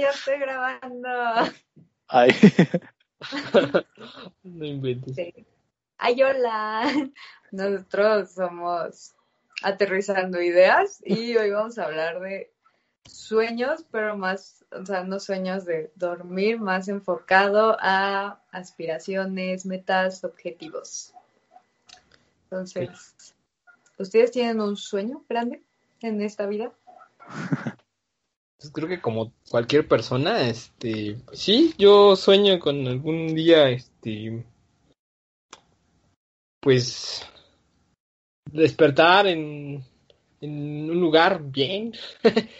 ya estoy grabando. Ay, No inventes. Sí. Ay, hola. Nosotros somos Aterrizando Ideas y hoy vamos a hablar de sueños, pero más, o sea, no sueños de dormir, más enfocado a aspiraciones, metas, objetivos. Entonces, ¿ustedes tienen un sueño grande en esta vida? Pues creo que como cualquier persona, este, pues sí, yo sueño con algún día, este, pues, despertar en, en un lugar bien.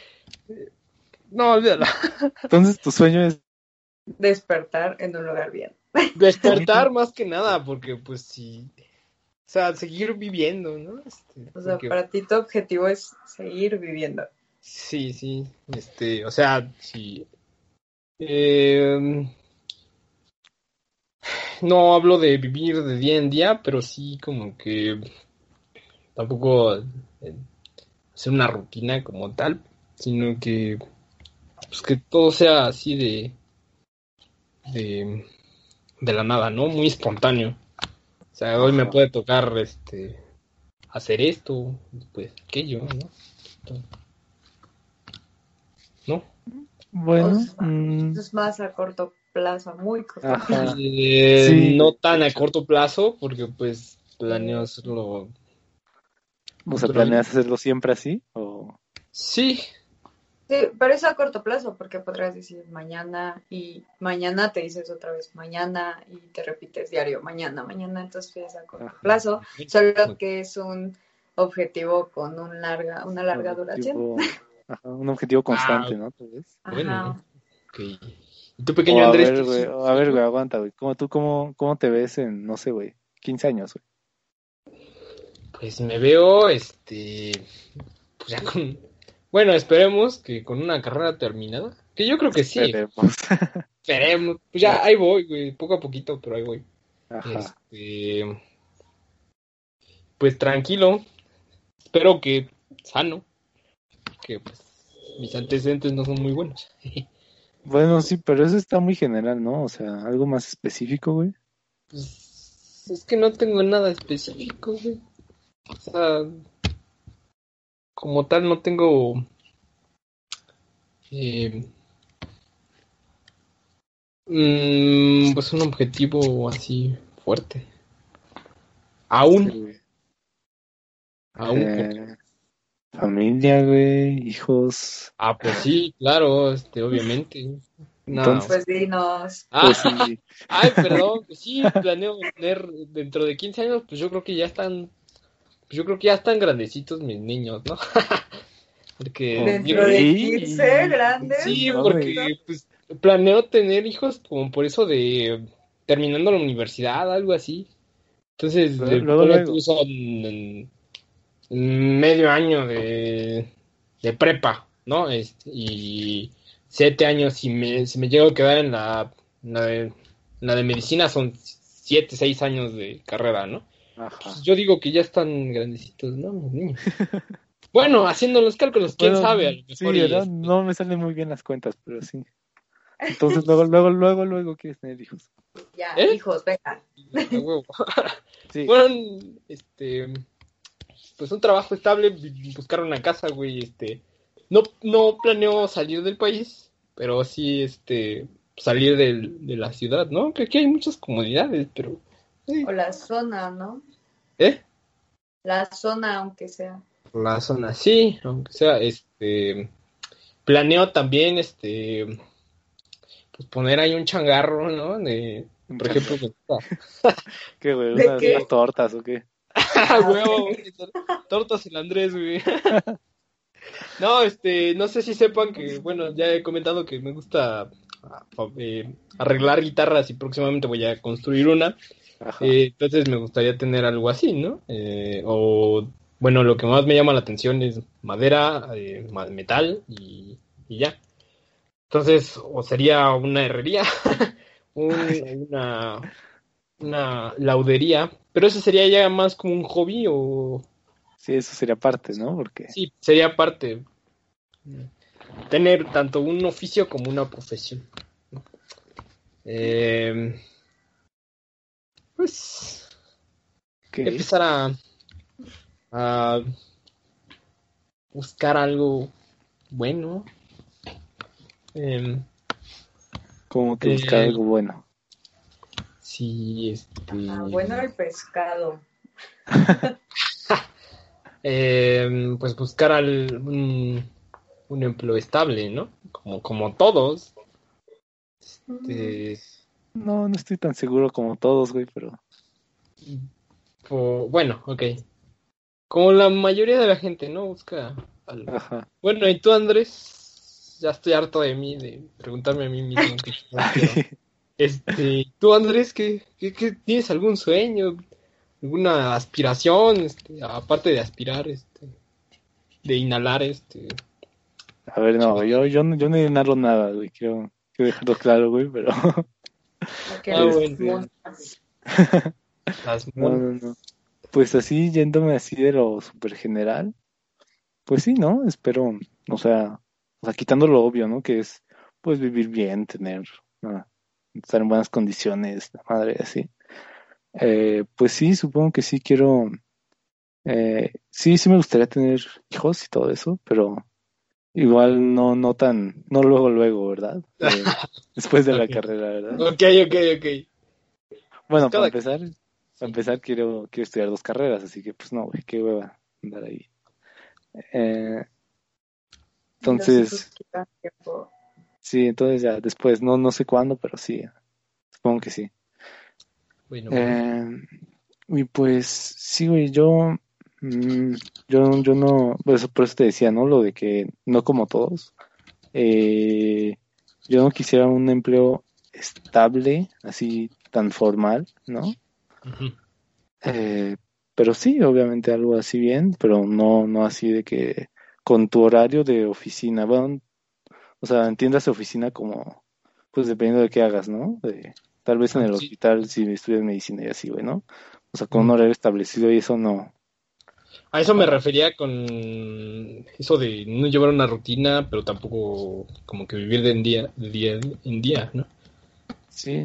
No, olvídalo. entonces tu sueño es Despertar en un lugar bien. Despertar más que nada, porque pues sí, o sea, seguir viviendo, ¿no? Este, O sea, porque- para ti tu objetivo es seguir viviendo. Sí, sí, este, o sea, sí. Eh, no hablo de vivir de día en día, pero sí como que tampoco eh, hacer una rutina como tal, sino que pues que todo sea así de de de la nada, ¿no? Muy espontáneo. O sea, hoy me puede tocar este hacer esto, después aquello, ¿no? ¿No? bueno. Sea, mm, Es más a corto plazo, muy corto Ajá. plazo. Eh, Sí. no tan a corto plazo, porque pues planeo hacerlo. o sea, ¿planeas hacerlo siempre así? O... Sí, Sí, pero es a corto plazo, porque podrás decir mañana y mañana te dices otra vez mañana y te repites diario mañana, mañana, entonces es a corto Ajá. plazo, solo que es un objetivo con un larga, una larga duración. ajá, un objetivo constante, Ah, ¿no? Tal vez. bueno, Ajá. ok. ¿Y tú, pequeño O a Andrés? ver, güey, a ver, güey, aguanta, güey. ¿Cómo, ¿Tú cómo, cómo te ves en, no sé, güey, 15 años, güey? Pues me veo, este, pues ya con, bueno, esperemos que con una carrera terminada, que yo creo que sí, Esperemos. esperemos, pues ya ahí voy, güey, poco a poquito, pero ahí voy. Ajá. Este, pues tranquilo, espero que sano, que pues mis antecedentes no son muy buenos. Bueno, sí, pero eso está muy general, ¿no? O sea, algo más específico, güey. Pues es que no tengo nada específico, güey. O sea, como tal no tengo eh, mm, pues un objetivo así fuerte. Aún, Sí, aún. Eh, familia, güey, hijos. Ah, pues sí, claro, este, obviamente. No. Entonces- Pues dinos, Ah, Pues sí, ay, perdón, pues sí, planeo tener dentro de 15 años, pues yo creo que ya están, pues yo creo que ya están grandecitos mis niños, ¿no? Porque dentro yo- de Sí. 15 grandes. sí, no, porque pues planeo tener hijos como por eso de terminando la universidad, algo así. Entonces, Luego- de- luego, tú, son medio año de, de prepa, ¿no? Este, y siete años, si me, si me llego a quedar en la, en la, de, en la de medicina, son siete, seis años de carrera, ¿no? ajá. Pues yo digo que ya están grandecitos, ¿no? Mis niños. Bueno, haciendo los cálculos, quién Bueno, sabe, a lo Sí, mejor y, ¿verdad? este, No me salen muy bien las cuentas, pero sí. Entonces, luego, luego, luego, luego quieres tener hijos. Ya, ¿Eh? hijos, venga. Sí. Bueno, este, pues un trabajo estable, bu- buscar una casa, güey, este, no, no planeo salir del país, pero sí, este, salir del- de la ciudad, ¿no? Que aquí hay muchas comodidades, pero, sí. O la zona, ¿no? ¿eh? La zona, aunque sea. La zona, sí, aunque sea, este, planeo también, este, pues poner ahí un changarro, ¿no? De, Un por ejemplo, de- ¿Qué, güey? ¿De ¿Unas, qué? unas tortas o qué? Huevo, tortas el Andrés, güey. No, este, no sé si sepan que, bueno, ya he comentado que me gusta ah, eh, arreglar guitarras y próximamente voy a construir una. Eh, entonces me gustaría tener algo así, ¿no? Eh, o, bueno, lo que más me llama la atención es madera, ma- metal y, y ya. Entonces, o sería una herrería, un- una, una laudería, pero eso sería ya más como un hobby o Sí, eso sería parte, ¿no? Porque sí, sería parte. tener tanto un oficio como una profesión. Eh, pues ¿Qué? empezar a, a buscar algo bueno. Em, que buscar Eh, algo bueno. Sí, este. Ah, bueno, el pescado. em, pues buscar al- un, un empleo estable, ¿no? Como, como todos. Este, No, no estoy tan seguro como todos, güey, pero bueno, ok. Como la mayoría de la gente, ¿no? Busca algo. ajá. Bueno, ¿y tú, Andrés? Ya estoy harto de mí, de preguntarme a mí mismo. qué. Este, tú, Andrés, ¿qué, qué, qué- tienes algún sueño? ¿Alguna aspiración? Este, aparte de aspirar, este, de inhalar, este. A ver, no, yo, yo, no- yo no inhalo nada, güey, quiero, quiero dejarlo claro, güey, pero Porque Ah, los bueno. monas. Las no, no, no. Pues así, yéndome así de lo super general, pues sí, ¿no? Espero, o sea, o sea, quitando lo obvio, ¿no? Que es, pues, vivir bien, tener, ah, estar en buenas condiciones, la madre, así. Eh, pues sí, supongo que sí quiero, eh, sí, sí me gustaría tener hijos y todo eso, pero igual no, no tan, no luego, luego, ¿verdad? Eh, después de la carrera, ¿verdad? Ok, ok, ok. Bueno, Cada- para empezar, para empezar quiero, quiero estudiar dos carreras, así que pues no, güey, qué hueva andar ahí. Eh, entonces, tiempo. Sí, entonces ya después, no, no sé cuándo, pero sí, supongo que sí. Bueno, Eh, y pues sí, güey, yo, mm, yo, yo no, por eso, por eso te decía, ¿no? Lo de que no como todos. Eh, yo no quisiera un empleo estable, así tan formal, ¿no? Eh, pero sí, obviamente algo así bien, pero no, no así de que con tu horario de oficina, bueno, o sea, entiendas oficina como, pues dependiendo de qué hagas, ¿no? De, tal vez en el Sí. hospital si estudias medicina y así, güey, ¿no? O sea, con un horario establecido y eso no. A eso me refería con eso de no llevar una rutina, pero tampoco como que vivir de en día, de día en día, ¿no? Sí,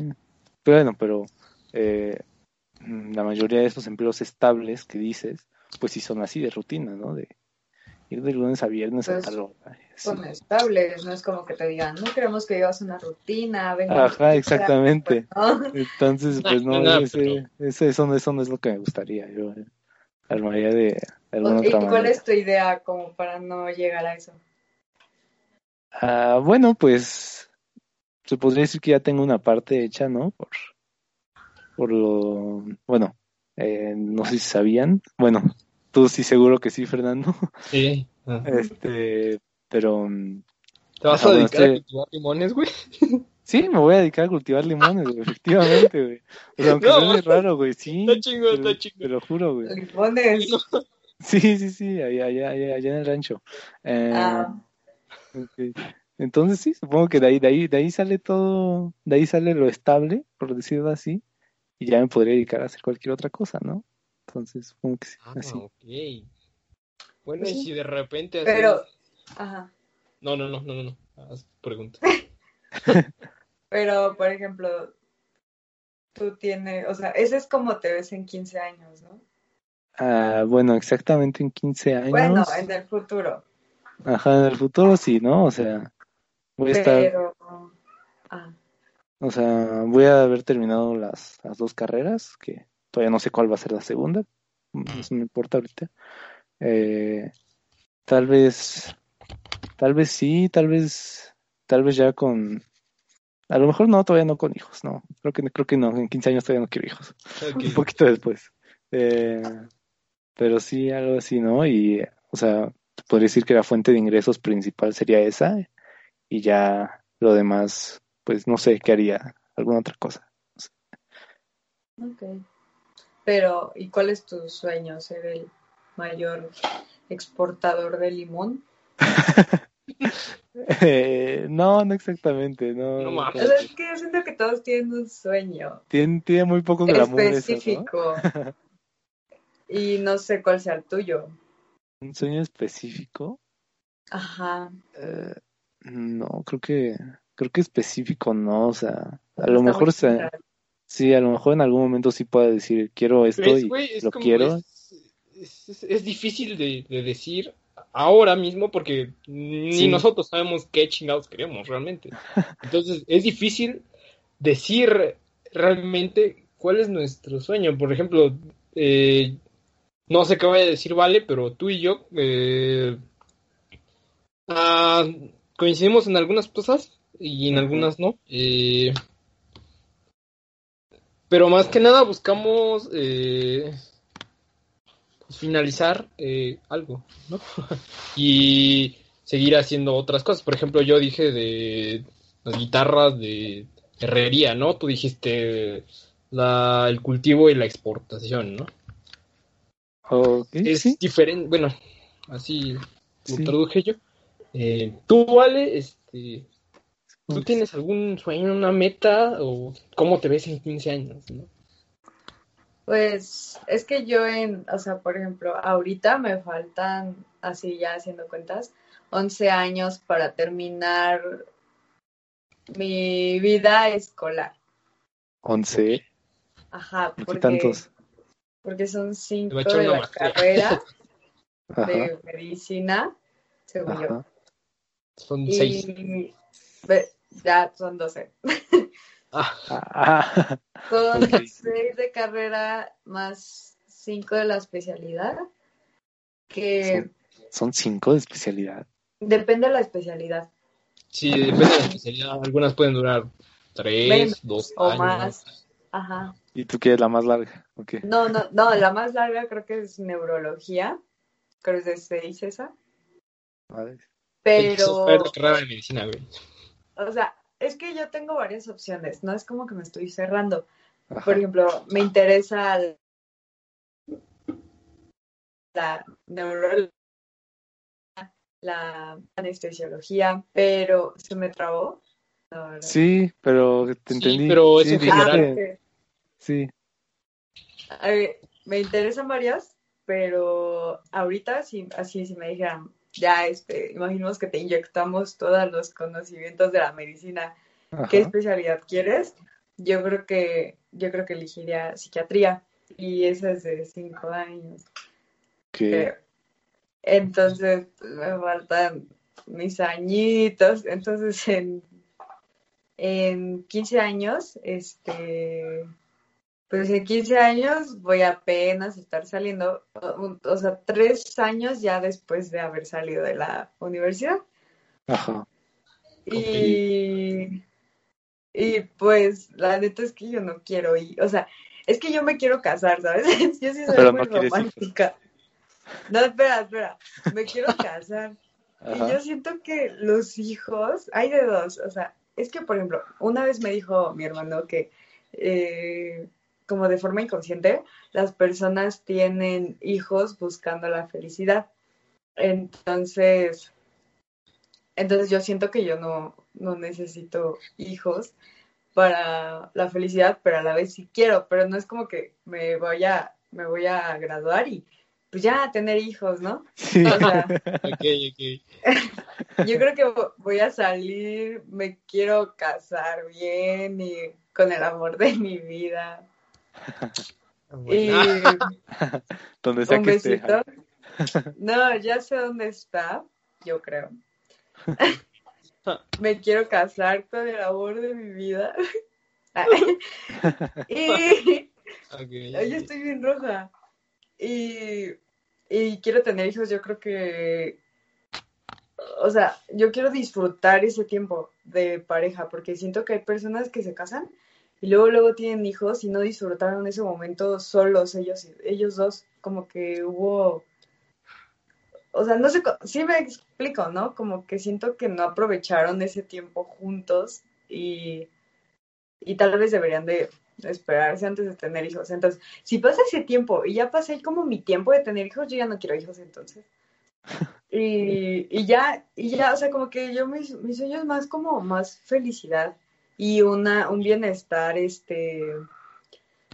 pero bueno, pero eh, la mayoría de esos empleos estables que dices, pues sí son así de rutina, ¿no? De ir de lunes a viernes a Pues, tal hora. Son estables, no es como que te digan, no queremos que llevas una rutina, venga. Ajá, exactamente. ¿no? Entonces, pues no, No, ese, pero- ese- eso, no- eso no es lo que me gustaría. Yo eh, armaría de, de alguna ¿Y otra cuál manera. es tu idea como para no llegar a eso? Ah, bueno, pues se podría decir que ya tengo una parte hecha, ¿no? Por, por lo, bueno, eh, no sé si sabían. Bueno, tú sí seguro que sí, Fernando. Sí. Este, pero mm, ¿Te vas ah, a bueno, dedicar a cultivar limones, güey? sí, me voy a dedicar a cultivar limones, güey, efectivamente, güey. O sea, aunque No, suene raro, güey, sí. Está chingón, te, está chingón. te lo juro, güey. Limones. Sí, sí, sí, allá, allá, allá, allá en el rancho. Eh, Ah. Entonces sí, supongo que de ahí, de ahí, de ahí sale todo, de ahí sale lo estable, por decirlo así, y ya me podría dedicar a hacer cualquier otra cosa, ¿no? Entonces supongo que sí, Ah, así. ok. Bueno, y si de repente haces... pero, ajá. No, no, no, no, no, no. Haz pregunta. Pero, por ejemplo, tú tienes, o sea, ese es como te ves en 15 años, ¿no? Ah, bueno, exactamente en 15 años. Bueno, en el futuro. Ajá, en el futuro sí, ¿no? O sea, voy a estar, Pero, ah, o sea, voy a haber terminado las, las dos carreras, que todavía no sé cuál va a ser la segunda, eso no me importa ahorita. Eh, tal vez, tal vez sí, tal vez, tal vez ya con, a lo mejor no, todavía no con hijos, no, creo que, creo que no, en 15 años todavía no quiero hijos, un poquito después. Eh, pero sí, algo así, ¿no? Y, o sea, podría decir que la fuente de ingresos principal sería esa, y ya lo demás, pues no sé qué haría, alguna otra cosa. ok. Pero, ¿y cuál es tu sueño? ¿Ser el mayor exportador de limón? Eh, no, no exactamente, no. No es que yo siento que todos tienen un sueño Tiene, tiene muy poco glamour eso, ¿no? específico. Y no sé cuál sea el tuyo. Un sueño específico. Ajá. Eh, No, creo que, creo que específico no, o sea, a lo Está mejor se, sí, a lo mejor en algún momento sí pueda decir quiero esto ¿Ves, y? Es lo quiero. Es, es- es- es difícil de, de decir ahora mismo porque ni Sí. nosotros sabemos qué chingados queremos realmente. Entonces es difícil decir realmente cuál es nuestro sueño. Por ejemplo, eh, no sé qué vaya a decir Vale, pero tú y yo eh, ah, coincidimos en algunas cosas y en algunas no. Eh, pero más que nada buscamos finalizar eh, algo, ¿no? y seguir haciendo otras cosas. Por ejemplo, yo dije de las guitarras de herrería, ¿no? Tú dijiste la, el cultivo y la exportación, ¿no? Es sí, diferente, bueno, así lo Sí. traduje yo. Eh, tú, Vale, este, ¿tú Pues, tienes algún sueño, una meta o cómo te ves en 15 años, no? Pues es que yo en, o sea, por ejemplo, ahorita me faltan, así ya haciendo cuentas, 11 años para terminar mi vida escolar. 11, Ajá, ¿por qué porque, tantos? porque son Te cinco va a echar de una la maestría. carrera Ajá, de medicina, según yo. ajá. Son seis. Y ve- ya son 12. Ah, Son Ok. seis de carrera más cinco de la especialidad, que son cinco de especialidad. depende de la especialidad. sí, depende de la especialidad. Algunas pueden durar tres, Menos dos o años. más. Ajá. ¿Y tú quieres la más larga? Ok. No, no, no, la más larga creo que es neurología. Creo que es de seis esa. Vale. Pero, es la carrera de medicina, güey. o sea, es que yo tengo varias opciones. No es como que me estoy cerrando. Ajá. Por ejemplo, me interesa la neurología, la anestesiología, pero se me trabó. No, no. Sí, pero te Sí, entendí. pero es Sí, en general. Sí, A ver, me interesan varias, pero ahorita sí, así si me dijeran, ya, este, imaginemos que te inyectamos todos los conocimientos de la medicina, ¿qué especialidad quieres? Yo creo que, yo creo que elegiría psiquiatría y esa es de cinco años, Que creo. Entonces, pues, me faltan mis añitos, entonces en, en 15 años, este, pues en 15 años voy apenas a estar saliendo, o, o sea, tres años ya después de haber salido de la universidad. Ajá. Y, y pues la neta es que yo no quiero ir, o sea, es que yo me quiero casar, ¿sabes? Yo sí soy Pero muy no romántica. No, espera, espera, me quiero casar. Y yo siento que los hijos, hay de dos, o sea, es que, por ejemplo, una vez me dijo mi hermano que, eh, como de forma inconsciente, las personas tienen hijos buscando la felicidad. Entonces, entonces yo siento que yo no, no necesito hijos para la felicidad, pero a la vez sí quiero, pero no es como que me voy a, me voy a graduar y pues ya tener hijos, ¿no? Sí. O sea, Ok, ok. yo creo que vo- voy a salir, me quiero casar bien y con el amor de mi vida. Y Bueno. Donde sea un que esté. No, ya sé dónde está, yo creo. Me quiero casar con el amor de mi vida. y Ok, Ay, yo estoy bien roja. Y, y quiero tener hijos, yo creo que, o sea, yo quiero disfrutar ese tiempo de pareja, porque siento que hay personas que se casan y luego luego tienen hijos y no disfrutaron ese momento solos ellos, ellos dos, como que hubo, o sea, no sé, sí me explico, ¿no? Como que siento que no aprovecharon ese tiempo juntos y, y tal vez deberían de esperarse antes de tener hijos. Entonces, si pasa ese tiempo y ya pasé como mi tiempo de tener hijos, yo ya no quiero hijos entonces. Y, y ya, y ya, o sea, como que yo mis, mis sueños más como más felicidad y una, un bienestar, este,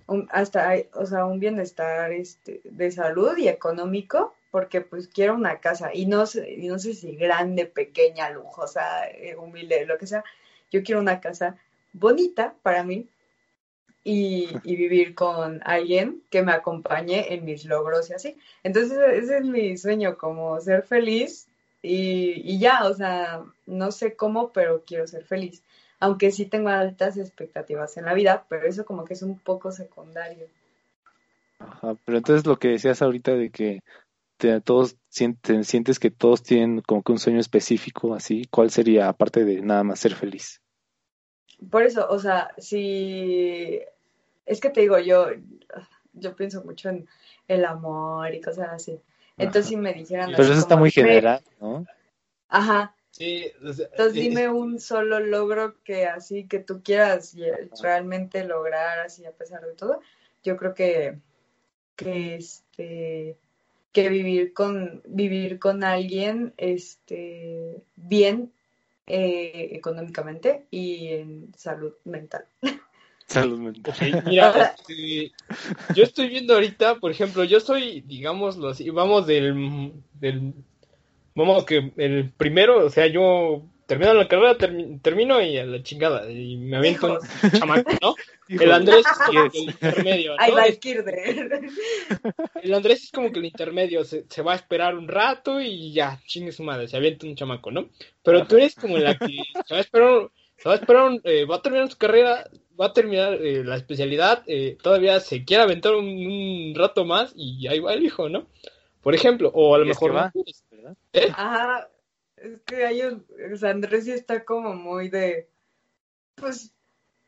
un- hasta, o sea, un bienestar, este, de salud y económico porque pues quiero una casa y no sé, y no sé si grande, pequeña, lujosa, eh, humilde, lo que sea. Yo quiero una casa bonita para mí y, y, vivir con alguien que me acompañe en mis logros y así. Entonces ese es mi sueño, como ser feliz y, y ya, o sea, no sé cómo, pero quiero ser feliz. Aunque sí tengo altas expectativas en la vida, pero eso como que es un poco secundario. Ajá, pero entonces lo que decías ahorita de que te, todos sienten, sientes que todos tienen como que un sueño específico así, ¿cuál sería aparte de nada más ser feliz? Por eso, o sea, si es que te digo, yo, yo pienso mucho en el amor y cosas así. Entonces, si me dijeran. Pero eso está muy general, ¿no? Ajá. Sí, o sea, Entonces, es- dime un solo logro que así que tú quieras y- realmente lograr así a pesar de todo. Yo creo que, que este que vivir con vivir con alguien este bien eh, económicamente y en salud mental. Salud mental. Mira, este, yo estoy viendo ahorita, por ejemplo, yo soy, digámoslo así, vamos del, del, vamos que el primero, o sea, yo termino la carrera, termi- termino y a la chingada, y me aviento un chamaco, ¿no? El. Andrés es como que el intermedio, Ahí ¿no? el Andrés es como que el intermedio, se, se va a esperar un rato y ya, chingue su madre, se avienta un chamaco, ¿no? Pero tú eres como la que se va a esperar, se va a esperar, un- eh, va a terminar su carrera, va a terminar eh, la especialidad, eh, todavía se quiere aventar un, un rato más y ahí va el hijo, ¿no? Por ejemplo, o a lo mejor que va. no quieres. ¿verdad? Ajá, es que hay un, o sea, Andrés sí está como muy de, pues,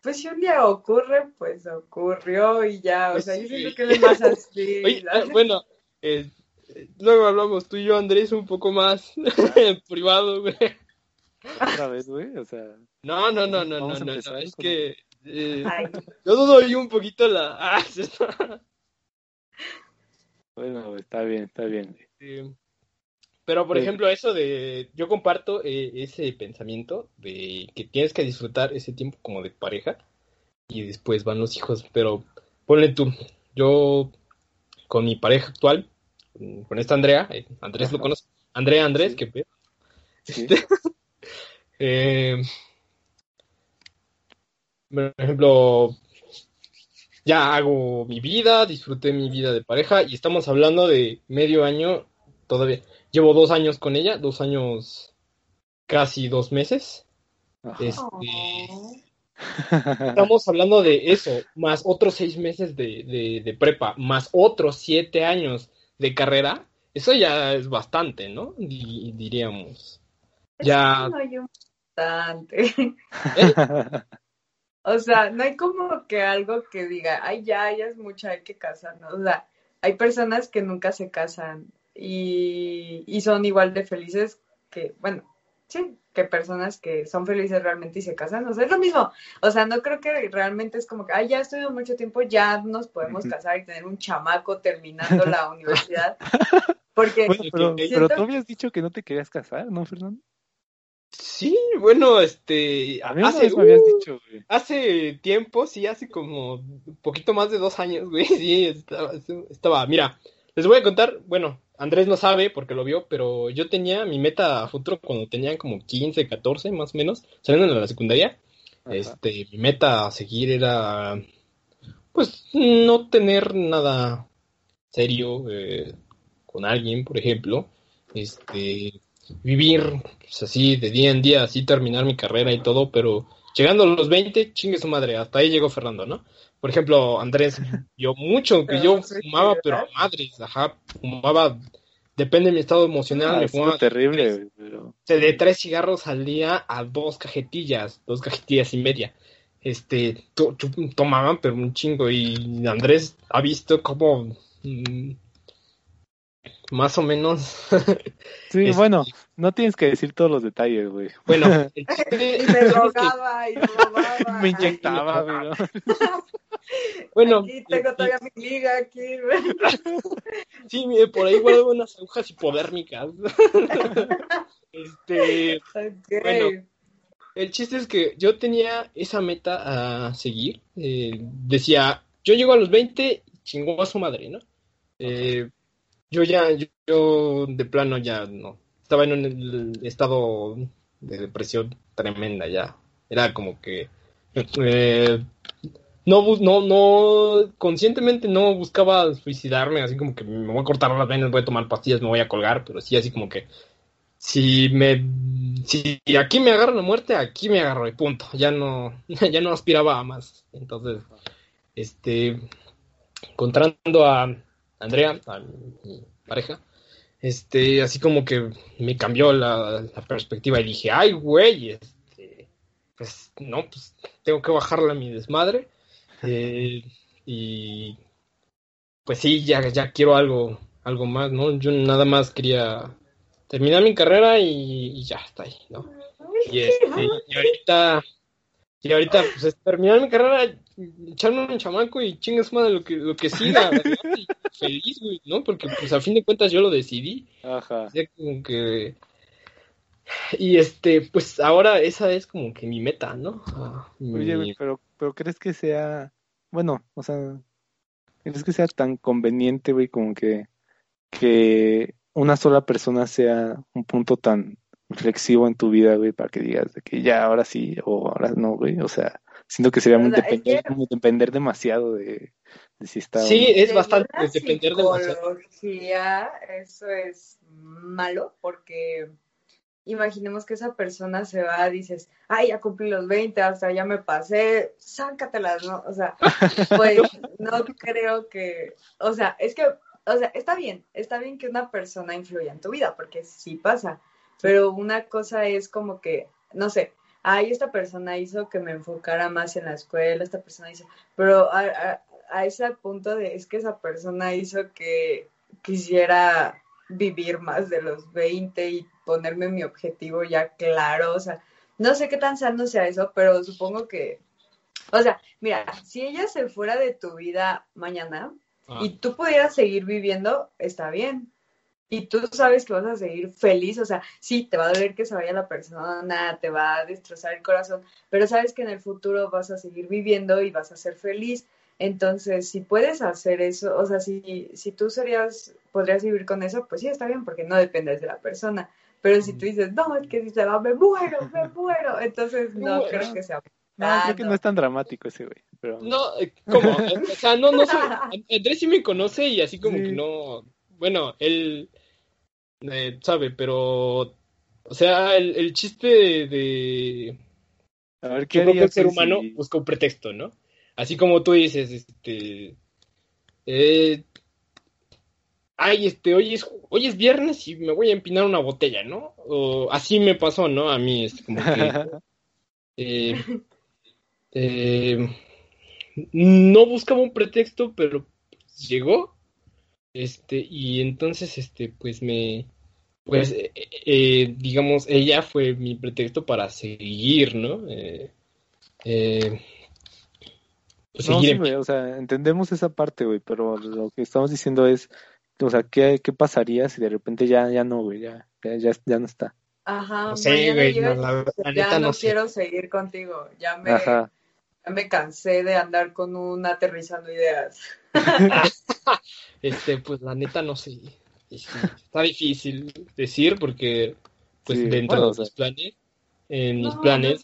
pues si un día ocurre, pues ocurrió y ya, o Pues sea, yo sí. siento que es más así. Oye, ah, bueno, eh, eh, luego hablamos tú y yo, Andrés, un poco más privado, güey. Otra vez, güey, o sea, No, no, no, no, no, no, no, es con- que eh, yo dudo ahí un poquito la... Ah, sí, está- bueno, está bien, está bien. Sí. Pero, por Sí. ejemplo, eso de. Yo comparto eh, ese pensamiento de que tienes que disfrutar ese tiempo como de pareja y después van los hijos. Pero ponle tú, yo con mi pareja actual, con con esta Andrea, eh, Andrés lo conoce. Andrea Andrés, Sí. qué pedo. Sí. Este, eh, por ejemplo, ya hago mi vida, disfruté mi vida de pareja y estamos hablando de medio año todavía. Llevo dos años con ella, dos años, casi dos meses. Este, estamos hablando de eso, más otros seis meses de, de, de prepa, más otros siete años de carrera. Eso ya es bastante, ¿no? Di- diríamos. Ya. que no hay un bastante. O sea, no hay como que algo que diga, ay, ya, ya es mucho, hay que casarnos. O sea, hay personas que nunca se casan y, y son igual de felices que, bueno, sí, que personas que son felices realmente y se casan. O sea, es lo mismo. O sea, no creo que realmente es como que, ay, ya estudiado mucho tiempo, ya nos podemos casar y tener un chamaco terminando la universidad. Porque Bueno, pero, pero tú habías dicho que no te querías casar, ¿no, Fernando? Sí, bueno, este, A mí una hace, vez me habías uh, dicho, güey. hace tiempo, sí, hace como un poquito más de dos años, güey, sí, estaba, estaba, mira, les voy a contar, bueno, Andrés no sabe porque lo vio, pero yo tenía mi meta a futuro cuando tenía como 15, 14 más o menos, saliendo de la secundaria, Ajá. este, mi meta a seguir era, pues, no tener nada serio eh, con alguien, por ejemplo, este, vivir pues, así de día en día, así terminar mi carrera y todo, pero llegando a los 20, chingue su madre, hasta ahí llegó Fernando, ¿no? Por ejemplo, Andrés vio mucho, que yo sí, fumaba, pero a madres, ajá, fumaba, depende de mi estado emocional, Ah, me fumaba terrible, pero... de tres cigarros al día a dos cajetillas, dos cajetillas y media. Este, to- to- tomaban, pero un chingo. Y Andrés ha visto cómo mm, más o menos. Sí, Es- bueno, no tienes que decir todos los detalles, güey. bueno, el chiste- y me drogaba y robaba. Me inyectaba, güey. ¿no? bueno, Aquí tengo y- todavía mi liga aquí. sí, mire, por ahí guardo unas agujas hipodérmicas. este, Ok. Bueno. El chiste es que yo tenía esa meta a seguir. eh, decía, yo llego a los 20, chingó a su madre, ¿no? Eh, yo ya, yo, de plano ya no. Estaba en un estado de depresión tremenda ya. Era como que eh, no, no, no, conscientemente no buscaba suicidarme, así como que me voy a cortar las venas, voy a tomar pastillas, me voy a colgar, pero sí así como que si me, si aquí me agarra la muerte, aquí me agarro y punto, ya no, ya no aspiraba a más. Entonces, este, encontrando a Andrea, a mi pareja, este, así como que me cambió la, perspectiva y dije, ay, güey, este, pues no, pues tengo que bajarle a mi desmadre. Eh, y pues sí, ya, ya quiero algo, algo más, ¿no? Yo nada más quería terminar mi carrera y, ya está ahí, ¿no? Y, este, y ahorita, y ahorita, pues terminar mi carrera, echarme un chamaco y chingas más de lo que, lo que siga, feliz, güey, ¿no? Porque pues a fin de cuentas yo lo decidí. Ajá. como que... Y este, pues ahora esa es como que mi meta, ¿no? Ah, Oye, pero, pero ¿crees que sea, bueno, o sea, ¿crees que sea tan conveniente, güey, como que, que una sola persona sea un punto tan reflexivo en tu vida, güey, para que digas de que ya, ahora sí, o ahora no, güey, o sea, siento que sería muy depender, depender, demasiado de, si está... Sí, es bastante depender demasiado. Eso es malo porque imaginemos que esa persona se va, dices, ay, ya cumplí los 20, hasta ya me pasé, sácatelas, ¿no? O sea, pues no creo que, o sea, es que, o sea, está bien, está bien que una persona influya en tu vida, porque sí pasa, pero una cosa es como que, no sé, ay, esta persona hizo que me enfocara más en la escuela, esta persona hizo, pero a, a ese punto de, es que esa persona hizo que quisiera vivir más de los 20 y ponerme mi objetivo ya claro, o sea, no sé qué tan sano sea eso, pero supongo que, o sea, mira, si ella se fuera de tu vida mañana ah. y tú pudieras seguir viviendo, está bien. Y tú sabes que vas a seguir feliz, o sea, sí, te va a doler que se vaya la persona, te va a destrozar el corazón, pero sabes que en el futuro vas a seguir viviendo y vas a ser feliz. Entonces, si puedes hacer eso, o sea, si, si tú serías, podrías vivir con eso, pues sí, está bien, porque no dependes de la persona. Pero si tú dices, no, es que si se va, me muero, me muero, entonces no creo que sea. No, creo que no es tan dramático ese güey. Pero... No, eh, ¿cómo? o sea, no, no sé. Andrés sí me conoce y así como que no. Bueno, él eh, sabe, pero. O sea, el, el chiste de. A ver, ¿qué haría el ser humano busca un pretexto, ¿no? Así como tú dices, este, eh, ay, este, hoy es, hoy es viernes y me voy a empinar una botella, ¿no? O así me pasó, ¿no? A mí, es como que, eh, eh, no buscaba un pretexto, pero llegó, este, y entonces, este, pues me, pues, eh, digamos, ella fue mi pretexto para seguir, ¿no? eh, pues no, sí, güey, o sea, entendemos esa parte, güey, pero lo que estamos diciendo es, o sea, ¿qué, qué pasaría si de repente ya, ya no, güey, ya, ya, ya, no está? Ajá, no sé, güey, ya no, quiero seguir contigo, ya me, ya me cansé de andar con un aterrizando ideas. este, pues la neta no sé, está difícil decir porque, pues dentro de los planes, en mis planes.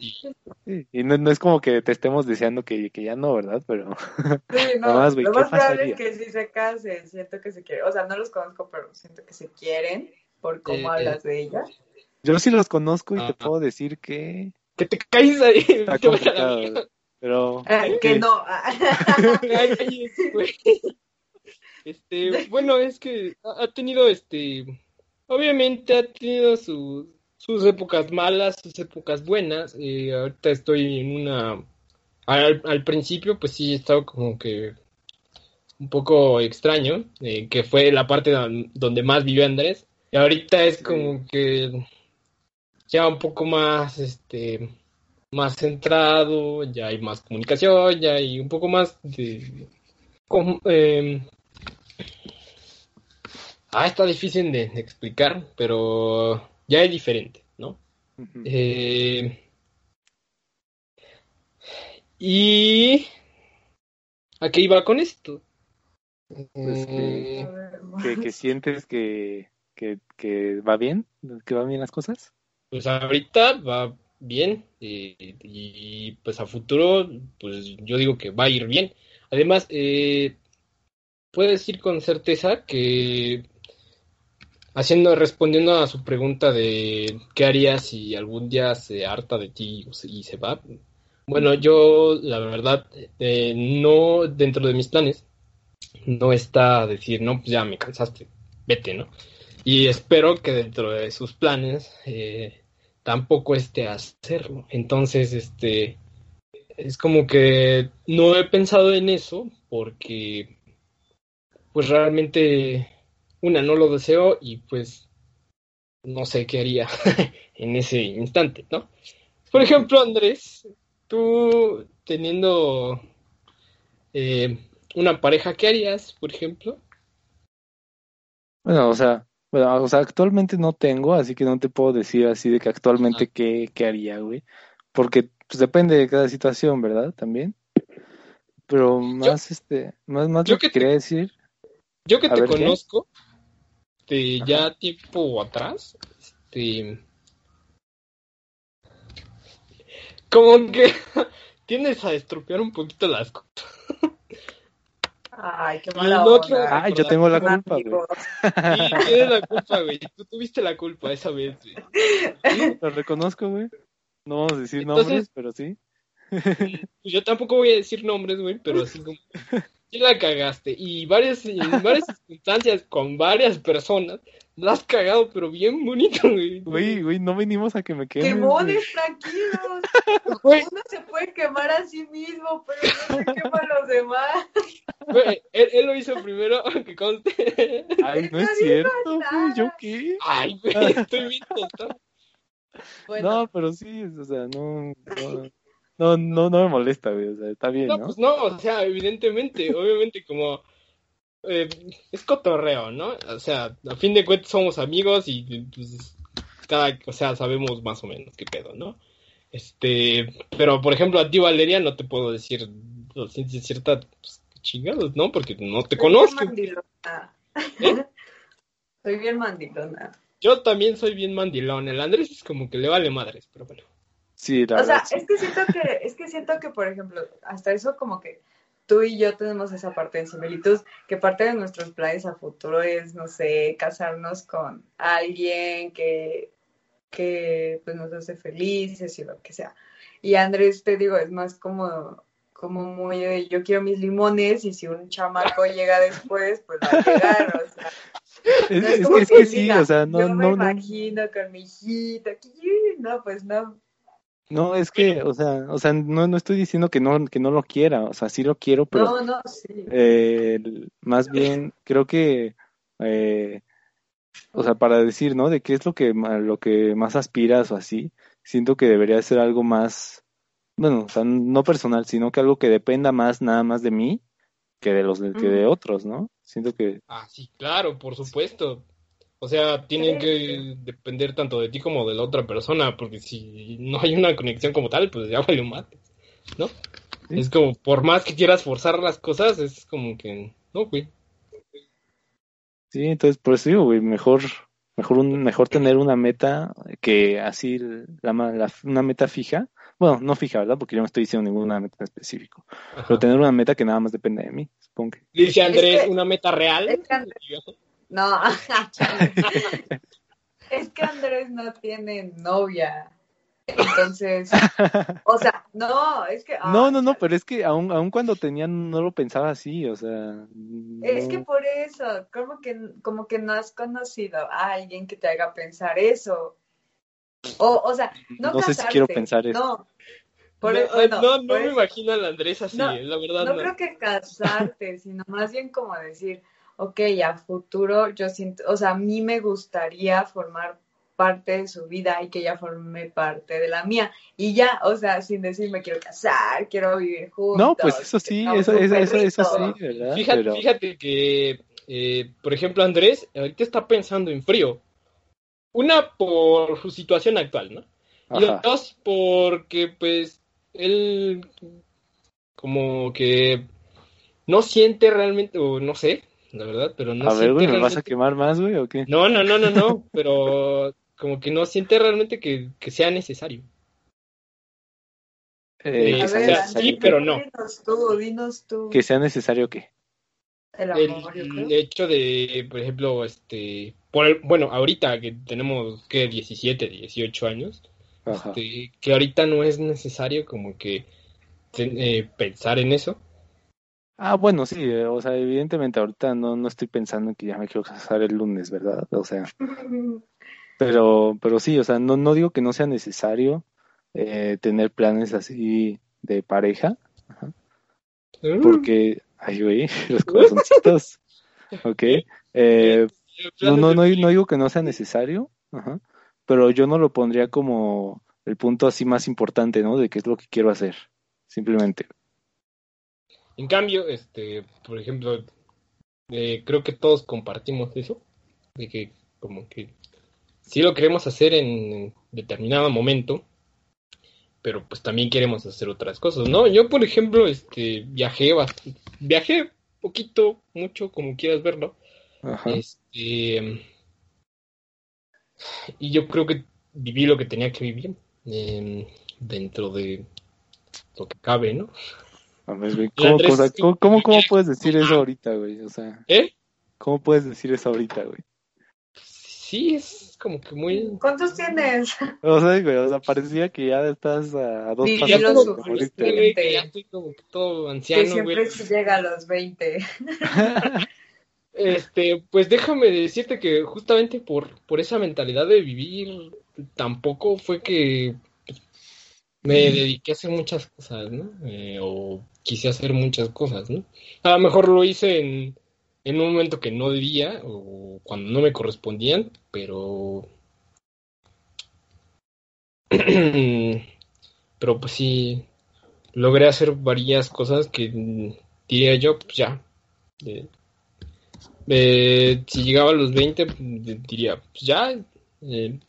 Y, y no, es como que te estemos deseando que, que ya no, ¿verdad? Pero. Sí, no, más, lo más probable es que si se casen, siento que se quieren. O sea, no los conozco, pero siento que se quieren por cómo eh, hablas de ella. Yo sí los conozco y te puedo decir que. Que te caes ahí. Está complicado, pero. Eh, que no. Este, bueno, es que ha tenido este. Obviamente ha tenido su, sus épocas malas, sus épocas buenas. Eh, ahorita estoy en una... Al, principio, pues sí, he estado como que un poco extraño, eh, que fue la parte donde más vivió Andrés. Y ahorita es como que ya un poco más, este, más centrado, ya hay más comunicación, ya hay un poco más de... Em, ah, está difícil de explicar, pero ya es diferente, ¿no? Eh, y... ¿A qué iba con esto? Pues que, ver, que, que sientes que, que, que va bien, que van bien las cosas. Pues ahorita va bien eh, y pues a futuro, pues yo digo que va a ir bien. Además, eh, puedo decir con certeza que haciendo, respondiendo a su pregunta de qué harías si algún día se harta de ti y se va. Bueno, yo la verdad eh, no dentro de mis planes no está decir no pues ya me cansaste, vete, ¿no? Y espero que dentro de sus planes eh, tampoco esté hacerlo. Entonces, este es como que no he pensado en eso porque pues realmente una no lo deseo y pues no sé qué haría en ese instante, ¿no? Por ejemplo, Andrés, tú teniendo eh, una pareja, ¿qué harías, por ejemplo? Bueno, o sea, bueno, o sea, actualmente no tengo, así que no te puedo decir así de que actualmente qué, qué haría, güey. Porque pues depende de cada situación, ¿verdad? También. Pero más, este, más, más yo lo que que te- quería decir, Yo que te ver, ¿qué? De ya tiempo atrás, este como que tiendes a estropear un poquito las cosas. Ay, qué mala no onda. Ay, yo tengo la culpa, güey. Tienes la culpa, güey. Tú tuviste la culpa esa vez, güey. Sí, lo reconozco, güey. No vamos a decir Entonces- nombres, pero sí. Pues yo tampoco voy a decir nombres, güey, pero así como sí la cagaste. Y varias, en varias circunstancias con varias personas la has cagado, pero bien bonito, güey. Güey, güey, no venimos a que me quemes, güey. Quemones, tranquilos. Güey, Uno se puede quemar a sí mismo, pero no se quema a los demás. güey, él, él lo hizo primero, que conste. Ay, no es cierto, güey. ¿Yo qué? Ay, güey, estoy bien tonto. Bueno, No, pero sí, o sea, no, no, no, no, no me molesta, güey, o sea, está bien, No, ¿no? pues no, o sea, evidentemente, obviamente como eh, es cotorreo, ¿no? O sea, a fin de cuentas somos amigos y pues cada, o sea, sabemos más o menos qué pedo, ¿no? Este, pero por ejemplo a ti Valeria no te puedo decir o ciencia cierta pues, chingados, ¿no? Porque no te soy bien conozco. mandilona. ¿Eh? Soy bien mandilona. Yo también soy bien mandilón. El Andrés es como que le vale madres, pero bueno. Sí, la O sea, sí. es que siento que, es que siento que, por ejemplo, hasta eso como que tú y yo tenemos esa parte de similitud, que parte de nuestros planes a futuro es, no sé, casarnos con alguien que, que pues nos hace felices y lo que sea. Y Andrés, te digo, es más como, como muy de yo quiero mis limones y si un chamaco llega después, pues va a llegar, o sea. Es, no es como que, sí, diga, o sea, no, yo me no, no, imagino con mi hijito, no, pues no. No, es que, o sea, o sea, no, no estoy diciendo que no, que no lo quiera, o sea, sí lo quiero, pero No, no, sí. eh, más bien creo que, eh, o sea, para decir, ¿no? De qué es lo que, lo que más aspiras o así, siento que debería ser algo más, bueno, o sea, no personal, sino que algo que dependa más nada más de mí que de los, que de otros, ¿no? Siento que, Ah, sí, claro, por supuesto. O sea, tienen que depender tanto de ti como de la otra persona, porque si no hay una conexión como tal, pues ya valió más, ¿no? Sí. Es como, por más que quieras forzar las cosas, es como que, no, güey. sí, entonces por eso digo, güey, mejor, mejor un, mejor tener una meta que así, la, la- una meta fija, bueno, no fija, ¿verdad? Porque yo no estoy diciendo ninguna meta en específico, Ajá. pero tener una meta que nada más depende de mí, supongo que. Dice Andrés, Es que- una meta real. es que No, es que Andrés no tiene novia. Entonces, o sea, no, es que. No, ah, no, no, pero es que aun, aun cuando tenía no lo pensaba así, o sea, Es que no- por eso, como que, como que no has conocido a alguien que te haga pensar eso. O, o sea, no, No sé si casarte, quiero pensar eso. No, por no, e- bueno, no, no por me eso- imagino al Andrés así, No, la verdad. no no. creo que casarte, sino más bien como decir, ok, a futuro yo siento, o sea, a mí me gustaría formar parte de su vida y que ella forme parte de la mía. Y ya, o sea, sin decir me quiero casar, quiero vivir juntos. No, pues eso sí, eso, eso, eso, eso sí, ¿verdad? Fíjate, Pero, fíjate que, eh, por ejemplo, Andrés ahorita está pensando en frío. Una por su situación actual, ¿no? Y ajá, dos, porque pues él como que no siente realmente, o no sé, la verdad, pero no a ver, güey, ¿me vas a quemar más, güey, o qué? No, no, no, no, no, pero como que no siente realmente que, que sea necesario. Eh, Eh, ver, sea, sí, pero no. Dinos tú, dinos tú. que sea necesario qué. El El, amor, creo. hecho de, por ejemplo, este, por el- bueno, ahorita que tenemos que 17, 18 años, este, que ahorita no es necesario como que ten- eh, pensar en eso. Ah, bueno, sí, eh, o sea, evidentemente ahorita no, no estoy pensando en que ya me quiero casar el lunes, ¿verdad? O sea, pero, pero sí, o sea, no, no digo que no sea necesario eh, tener planes así de pareja, Mm. porque, ay, güey, los corazoncitos, ok, eh, no, no, no, no digo que no sea necesario, ajá, pero yo no lo pondría como el punto así más importante, ¿no? De qué es lo que quiero hacer, simplemente. En cambio, este, por ejemplo, eh, creo que todos compartimos eso, de que como que sí lo queremos hacer en determinado momento, pero pues también queremos hacer otras cosas, ¿no? Yo, por ejemplo, este, viajé bastante, viajé poquito, mucho, como quieras verlo, Ajá. este, y yo creo que viví lo que tenía que vivir eh, dentro de lo que cabe, ¿no? Güey, ¿cómo, Andrés, cosa- tú- cómo, cómo, tú cómo quieres puedes decir eso ahorita, güey? O sea, ¿Eh? ¿cómo puedes decir eso ahorita, güey? Sí, es como que muy... ¿Cuántos tienes? O sea, güey, o sea, parecía que ya estás a, a dos Sí, pasos Ya lo tengo de suficiente. morirte, güey, güey. que ya estoy como que todo Que anciano, siempre güey. se llega a los 20. Este, pues déjame decirte que justamente por, por esa mentalidad de vivir, tampoco fue que me dediqué a hacer muchas cosas, ¿no? Eh, o quise hacer muchas cosas, ¿no? A lo mejor lo hice en, en un momento que no debía o cuando no me correspondían, pero... pero pues sí, logré hacer varias cosas que diría yo, pues ya. eh, eh, si llegaba a los 20, pues, diría, pues ya, eh,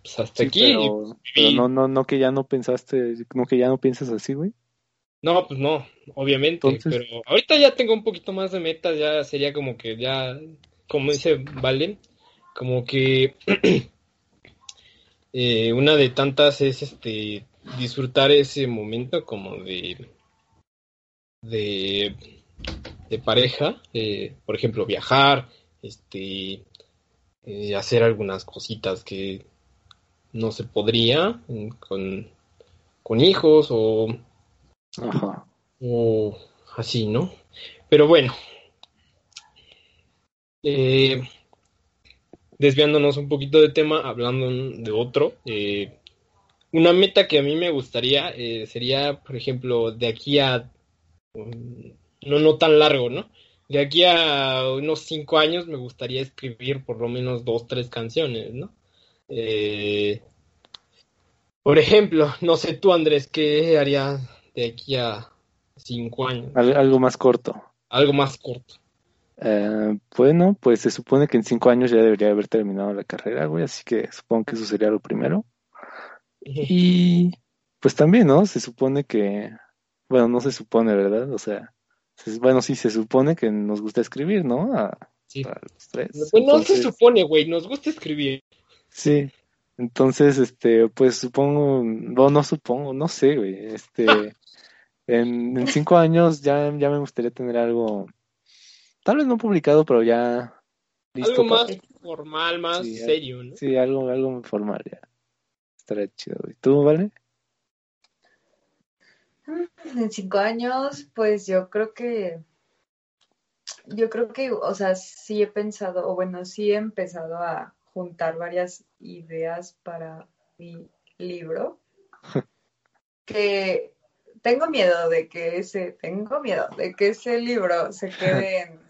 pues hasta Sí, aquí. pero, pero no, no, no que ya no pensaste, no que ya no piensas así, güey. No, pues no, obviamente, Entonces- pero ahorita ya tengo un poquito más de meta, ya sería como que ya, como dice Valen, como que eh, una de tantas es este disfrutar ese momento como de de, de pareja, eh, por ejemplo, viajar, este eh, hacer algunas cositas que no se podría mm, con, con hijos o Ajá. o así, ¿no? Pero bueno, eh, desviándonos un poquito de tema, hablando de otro, eh, una meta que a mí me gustaría eh, sería, por ejemplo, de aquí a, um, no, no tan largo, ¿no? De aquí a unos cinco años me gustaría escribir por lo menos dos, tres canciones, ¿no? Por ejemplo, no sé tú, Andrés, ¿qué harías de aquí a cinco años? Al- algo más corto. Algo más corto. Eh, bueno, pues se supone que en cinco años ya debería haber terminado la carrera, güey, así que supongo que eso sería lo primero. Y pues también, ¿no? Se supone que, bueno, no se supone, ¿verdad? O sea, se- bueno, sí, se supone que nos gusta escribir, ¿no? A, Sí. a los tres. Pues no se supone, güey, nos gusta escribir. sí. Entonces, este, pues supongo, no, no supongo, no sé, güey, este, en, en cinco años ya, ya me gustaría tener algo, tal vez no publicado, pero ya listo Algo para- más formal, más Sí, serio, ¿no? Sí, algo, algo formal ya. Estaría chido, güey. ¿Tú, vale? En cinco años, pues yo creo que, yo creo que, o sea, sí he pensado, o bueno, sí he empezado a juntar varias ideas para mi libro, que tengo miedo de que ese, tengo miedo de que ese libro se quede en,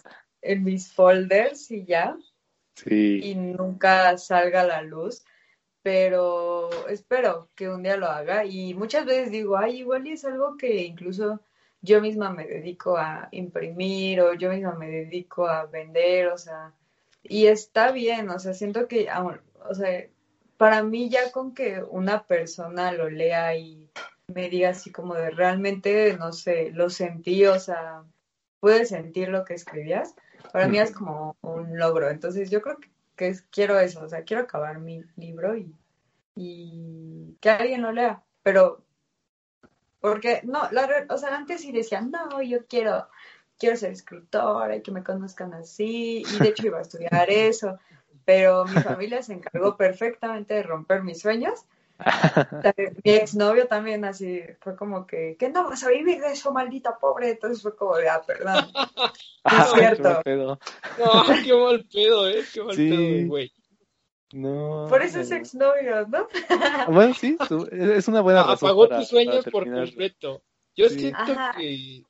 en mis folders y ya, Sí. y nunca salga a la luz, pero espero que un día lo haga. Y muchas veces digo, ay, igual y es algo que incluso yo misma me dedico a imprimir o yo misma me dedico a vender, o sea, y está bien, o sea, siento que, o sea, para mí ya con que una persona lo lea y me diga así como de realmente, no sé, lo sentí, o sea, pude sentir lo que escribías, para mí es como un logro. Entonces yo creo que, que es- quiero eso, o sea, quiero acabar mi libro y, y que alguien lo lea, pero porque no, la, o sea, antes sí decía, no, yo quiero, quiero ser escritora y que me conozcan así, y de hecho iba a estudiar eso, pero mi familia se encargó perfectamente de romper mis sueños. Mi exnovio también así fue como que, que no vas a vivir de eso, maldita pobre. Entonces fue como de, ah, perdón. Ah, es cierto. qué mal pedo. No, qué mal pedo, ¿eh? Qué mal Sí. pedo, güey. No. Por eso es no. exnovio, ¿no? Bueno, sí, es una buena razón Apagó para- tus sueños por completo. Yo Sí. siento Ajá. que.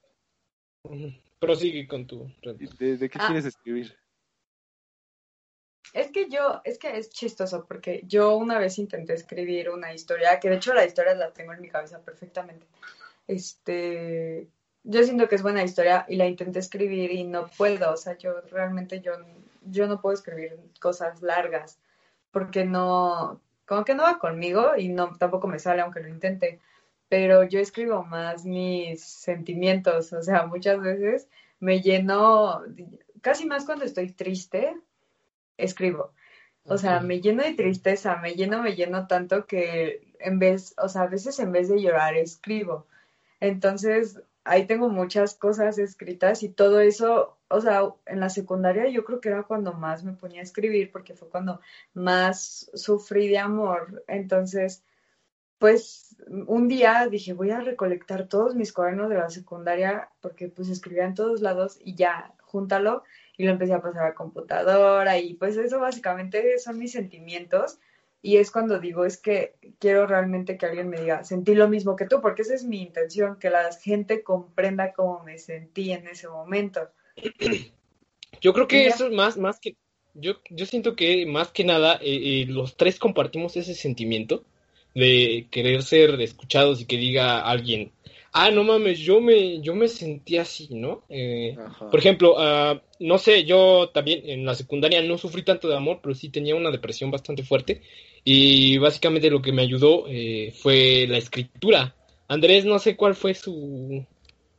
Prosigue con tu. ¿De, de qué Ah. quieres escribir? Es que yo, es que es chistoso porque yo una vez intenté escribir una historia, que de hecho la historia la tengo en mi cabeza perfectamente. Este, yo siento que es buena historia y la intenté escribir y no puedo, o sea, yo realmente yo, yo no puedo escribir cosas largas porque no, como que no va conmigo y no, tampoco me sale aunque lo intente, pero yo escribo más mis sentimientos, o sea, muchas veces me lleno, casi más cuando estoy triste, escribo. O sea, me lleno de tristeza, me lleno, me lleno tanto que en vez, o sea, a veces en vez de llorar, escribo. Entonces, ahí tengo muchas cosas escritas y todo eso, o sea, en la secundaria yo creo que era cuando más me ponía a escribir porque fue cuando más sufrí de amor. Entonces, pues un día dije, voy a recolectar todos mis cuadernos de la secundaria porque pues escribía en todos lados y ya, júntalo y lo empecé a pasar a computadora y pues eso básicamente son mis sentimientos y es cuando digo es que quiero realmente que alguien me diga sentí lo mismo que tú porque esa es mi intención que la gente comprenda cómo me sentí en ese momento Yo creo que eso es más, más que. Yo, yo siento que más que nada eh, eh, los tres compartimos ese sentimiento de querer ser escuchados y que diga alguien, ah, no mames, yo me, yo me sentí así, ¿no? Eh, por ejemplo, ah, no sé, yo también en la secundaria no sufrí tanto de amor, pero sí tenía una depresión bastante fuerte y básicamente lo que me ayudó eh, fue la escritura. Andrés, no sé cuál fue su,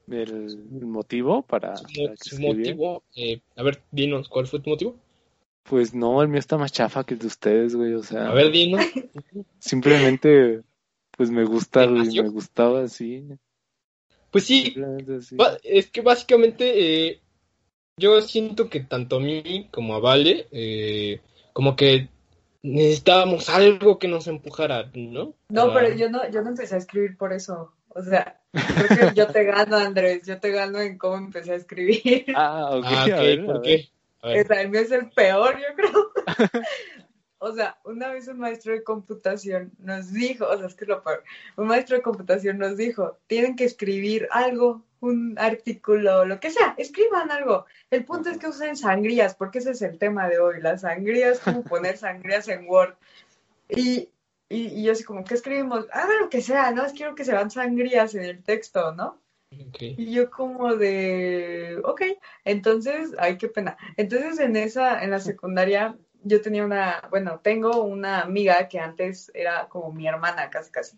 el, motivo para, su, para motivo. Eh, a ver, dinos, ¿cuál fue tu motivo? Pues no, el mío está más chafa que el de ustedes, güey. O sea, A ver, dinos. simplemente, pues me gusta, ¿Te güey, me gustaba así. Pues sí, así. es que básicamente eh, yo siento que tanto a mí como a Vale, eh, como que necesitábamos algo que nos empujara, ¿no? no Para- pero yo no yo no empecé a escribir por eso o sea creo que yo te gano Andrés yo te gano en cómo empecé a escribir Ah, ok, Ah, a ok, ver, a ¿por qué? A ver. El mío es el peor, yo creo. O sea, una vez un maestro de computación nos dijo, o sea, es que es lo peor, un maestro de computación nos dijo, tienen que escribir algo, un artículo, lo que sea, escriban algo. El punto es que usen sangrías, porque ese es el tema de hoy, las sangrías, como poner sangrías en Word. Y, y, y yo así como, ¿qué escribimos? Hagan lo que sea, no, es quiero que se vean sangrías en el texto, ¿no? Y yo como de, ok, entonces, ay, qué pena. Entonces en esa, en la secundaria, yo tenía una, bueno, tengo una amiga que antes era como mi hermana, casi, casi.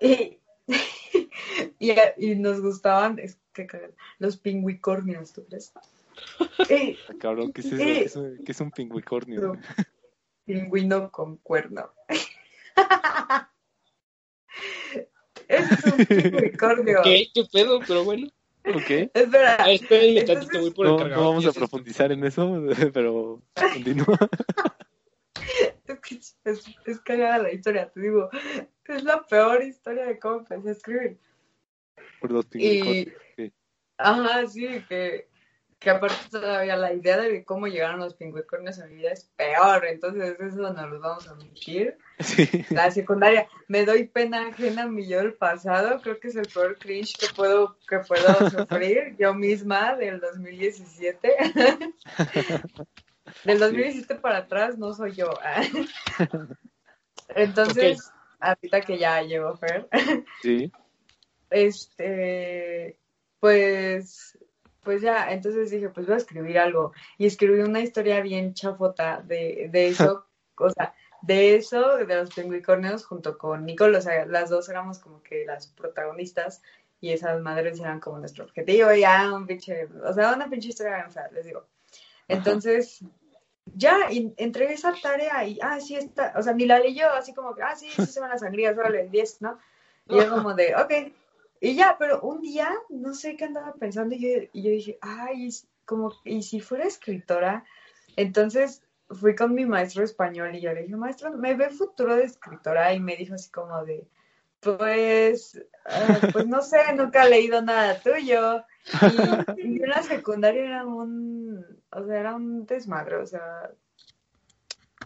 Y, y, y nos gustaban, es que los pingüicornios, ¿tú crees? Y, Cabrón, ¿qué es eso? ¿Qué es un, qué es un pingüicornio? No. pingüino con cuerno. Es un pingüicornio. ¿Qué? ¿Qué pedo? Pero bueno. Ok. Espera, Ah, espérenme Entonces- tantito, voy por el No, cargador. no vamos a se- profundizar en eso, pero continúa. Es que es, es cagada la historia, te digo. Es la peor historia de cómo empecé a escribir. Por los. Y, sí. ajá, sí, que, que aparte todavía la idea de cómo llegaron los pingüicornios a mi vida es peor, entonces eso no lo vamos a. Sí. La secundaria, me doy pena ajena a mi yo del pasado, creo que es el peor cringe que puedo, que puedo sufrir yo misma del 2017. Del 2017 para atrás no soy yo. Entonces, ahorita que ya llegó Fer, Sí. este, pues, pues ya, entonces dije, pues voy a escribir algo. Y escribí una historia bien chafota de, de eso, o sea, de eso, de los pingüicornios, junto con Nicole, o sea, las dos éramos como que las protagonistas. y esas madres eran como nuestro objetivo, ya un pinche, o sea, una pinche historia bien fea, les digo. Entonces, ya entregué esa tarea y, ah, sí, está, o sea, ni la leyó, así como que, ah, sí, sí se van las sangrías, órale, el 10, ¿no? Y yo como de, ok, y ya, pero un día, no sé qué andaba pensando y yo, dije, ay, como, y si fuera escritora, entonces fui con mi maestro español y yo le dije, maestro, me ve futuro de escritora y me dijo así como de, pues, ah, pues no sé, nunca he leído nada tuyo. Y, en la secundaria era un, o sea, era un desmadre, o sea,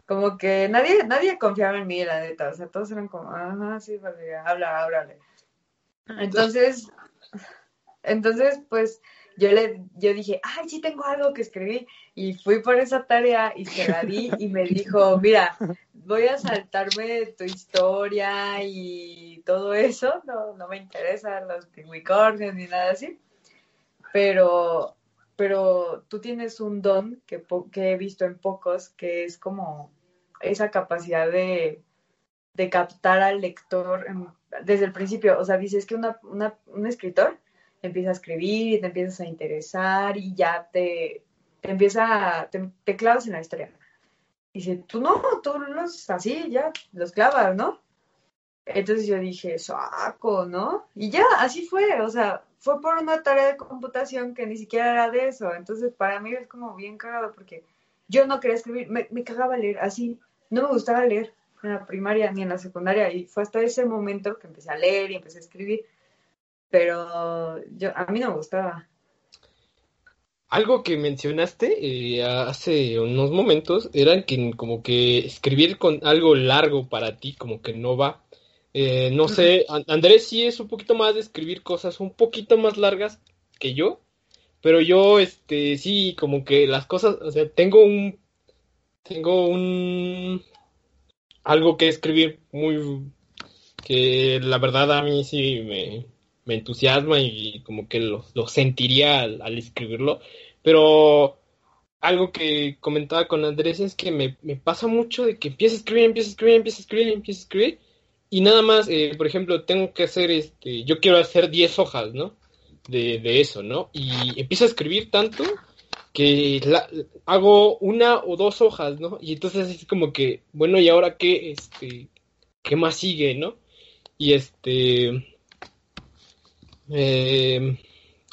como que nadie, nadie confiaba en mí, la neta, o sea, todos eran como, ajá, sí, pues, habla, háblale. Entonces, entonces, pues, yo le, yo dije, ay, sí tengo algo que escribir, y fui por esa tarea y se la di y me dijo, mira, voy a saltarme tu historia y todo eso, no, no me interesan los pingüicornios ni nada así, pero, pero tú tienes un don que, que he visto en pocos, que es como esa capacidad de, de captar al lector desde el principio. O sea, dices que una, un escritor empieza a escribir y te empiezas a interesar y ya te, te empieza, te, te clavas en la historia. Dice, tú no, tú los así, ya, los clavas, ¿no? Entonces yo dije, saco, ¿no? Y ya, así fue, o sea, fue por una tarea de computación que ni siquiera era de eso. Entonces para mí es como bien cagado porque yo no quería escribir, me, me cagaba leer, así, no me gustaba leer en la primaria ni en la secundaria y fue hasta ese momento que empecé a leer y empecé a escribir, pero yo a mí no me gustaba. Algo que mencionaste eh, hace unos momentos era que como que escribir con algo largo para ti como que no va. Eh, no sé, Andrés sí es un poquito más de escribir cosas un poquito más largas que yo, pero yo este sí como que las cosas, o sea, tengo un tengo un algo que escribir muy que la verdad a mí sí me, me entusiasma y como que lo, lo sentiría al, escribirlo. Pero algo que comentaba con Andrés es que me, me, pasa mucho de que empiezo a escribir, empiezo a escribir, empiezo a escribir, empiezo a escribir. Y nada más, eh, por ejemplo, tengo que hacer, este, yo quiero hacer 10 hojas, ¿no? De, de eso, ¿no? Y empiezo a escribir tanto que la, hago una o dos hojas, ¿no? Y entonces es como que, bueno, ¿y ahora qué, este, qué más sigue, no? Y este, eh,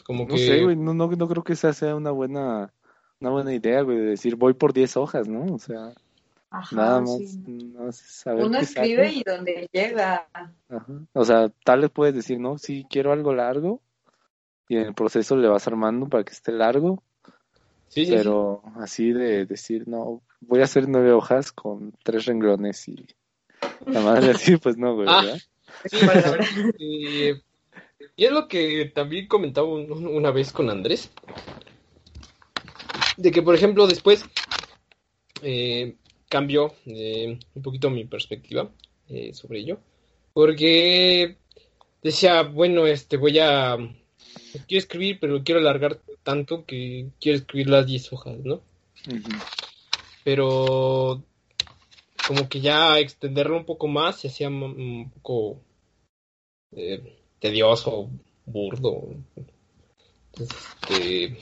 como que... No sé, güey, no, no, no creo que esa sea una buena, una buena idea, güey, de decir voy por 10 hojas, ¿no? O sea, nada más, saber Uno escribe y donde llega. Ajá. O sea, tal vez puedes decir, no, sí, quiero algo largo, y en el proceso le vas armando para que esté largo, Sí, pero así de decir, no, voy a hacer nueve hojas con tres renglones y la madre así, pues no, güey, ah, y, es lo que también comentaba una vez con Andrés, de que, por ejemplo, después eh, cambió eh, un poquito mi perspectiva eh, sobre ello, porque decía, bueno, este, voy a quiero escribir, pero quiero alargar tanto que quiero escribir las 10 hojas, ¿no? Pero como que ya extenderlo un poco más se hacía un poco eh, tedioso, burdo. Este,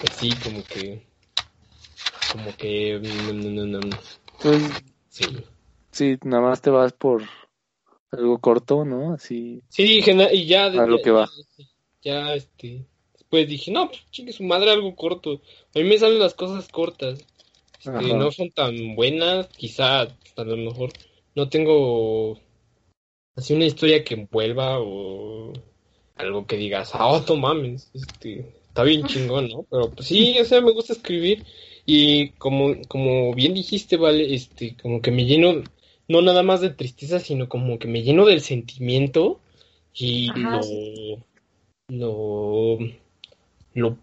pues sí, como que como que pues, sí. sí, nada más te vas por algo corto, ¿no? Así. Sí, y ya. A lo que va. Ya, este. Después dije, no, pues chingue su madre, algo corto. A mí me salen las cosas cortas. Este, no son tan buenas, quizá a lo mejor no tengo así una historia que envuelva o algo que digas, ah, oh, mames, este, está bien chingón, ¿no? Pero pues sí, o sea, me gusta escribir y como, como bien dijiste, vale, este, como que me lleno, no nada más de tristeza, sino como que me lleno del sentimiento y lo, lo, lo,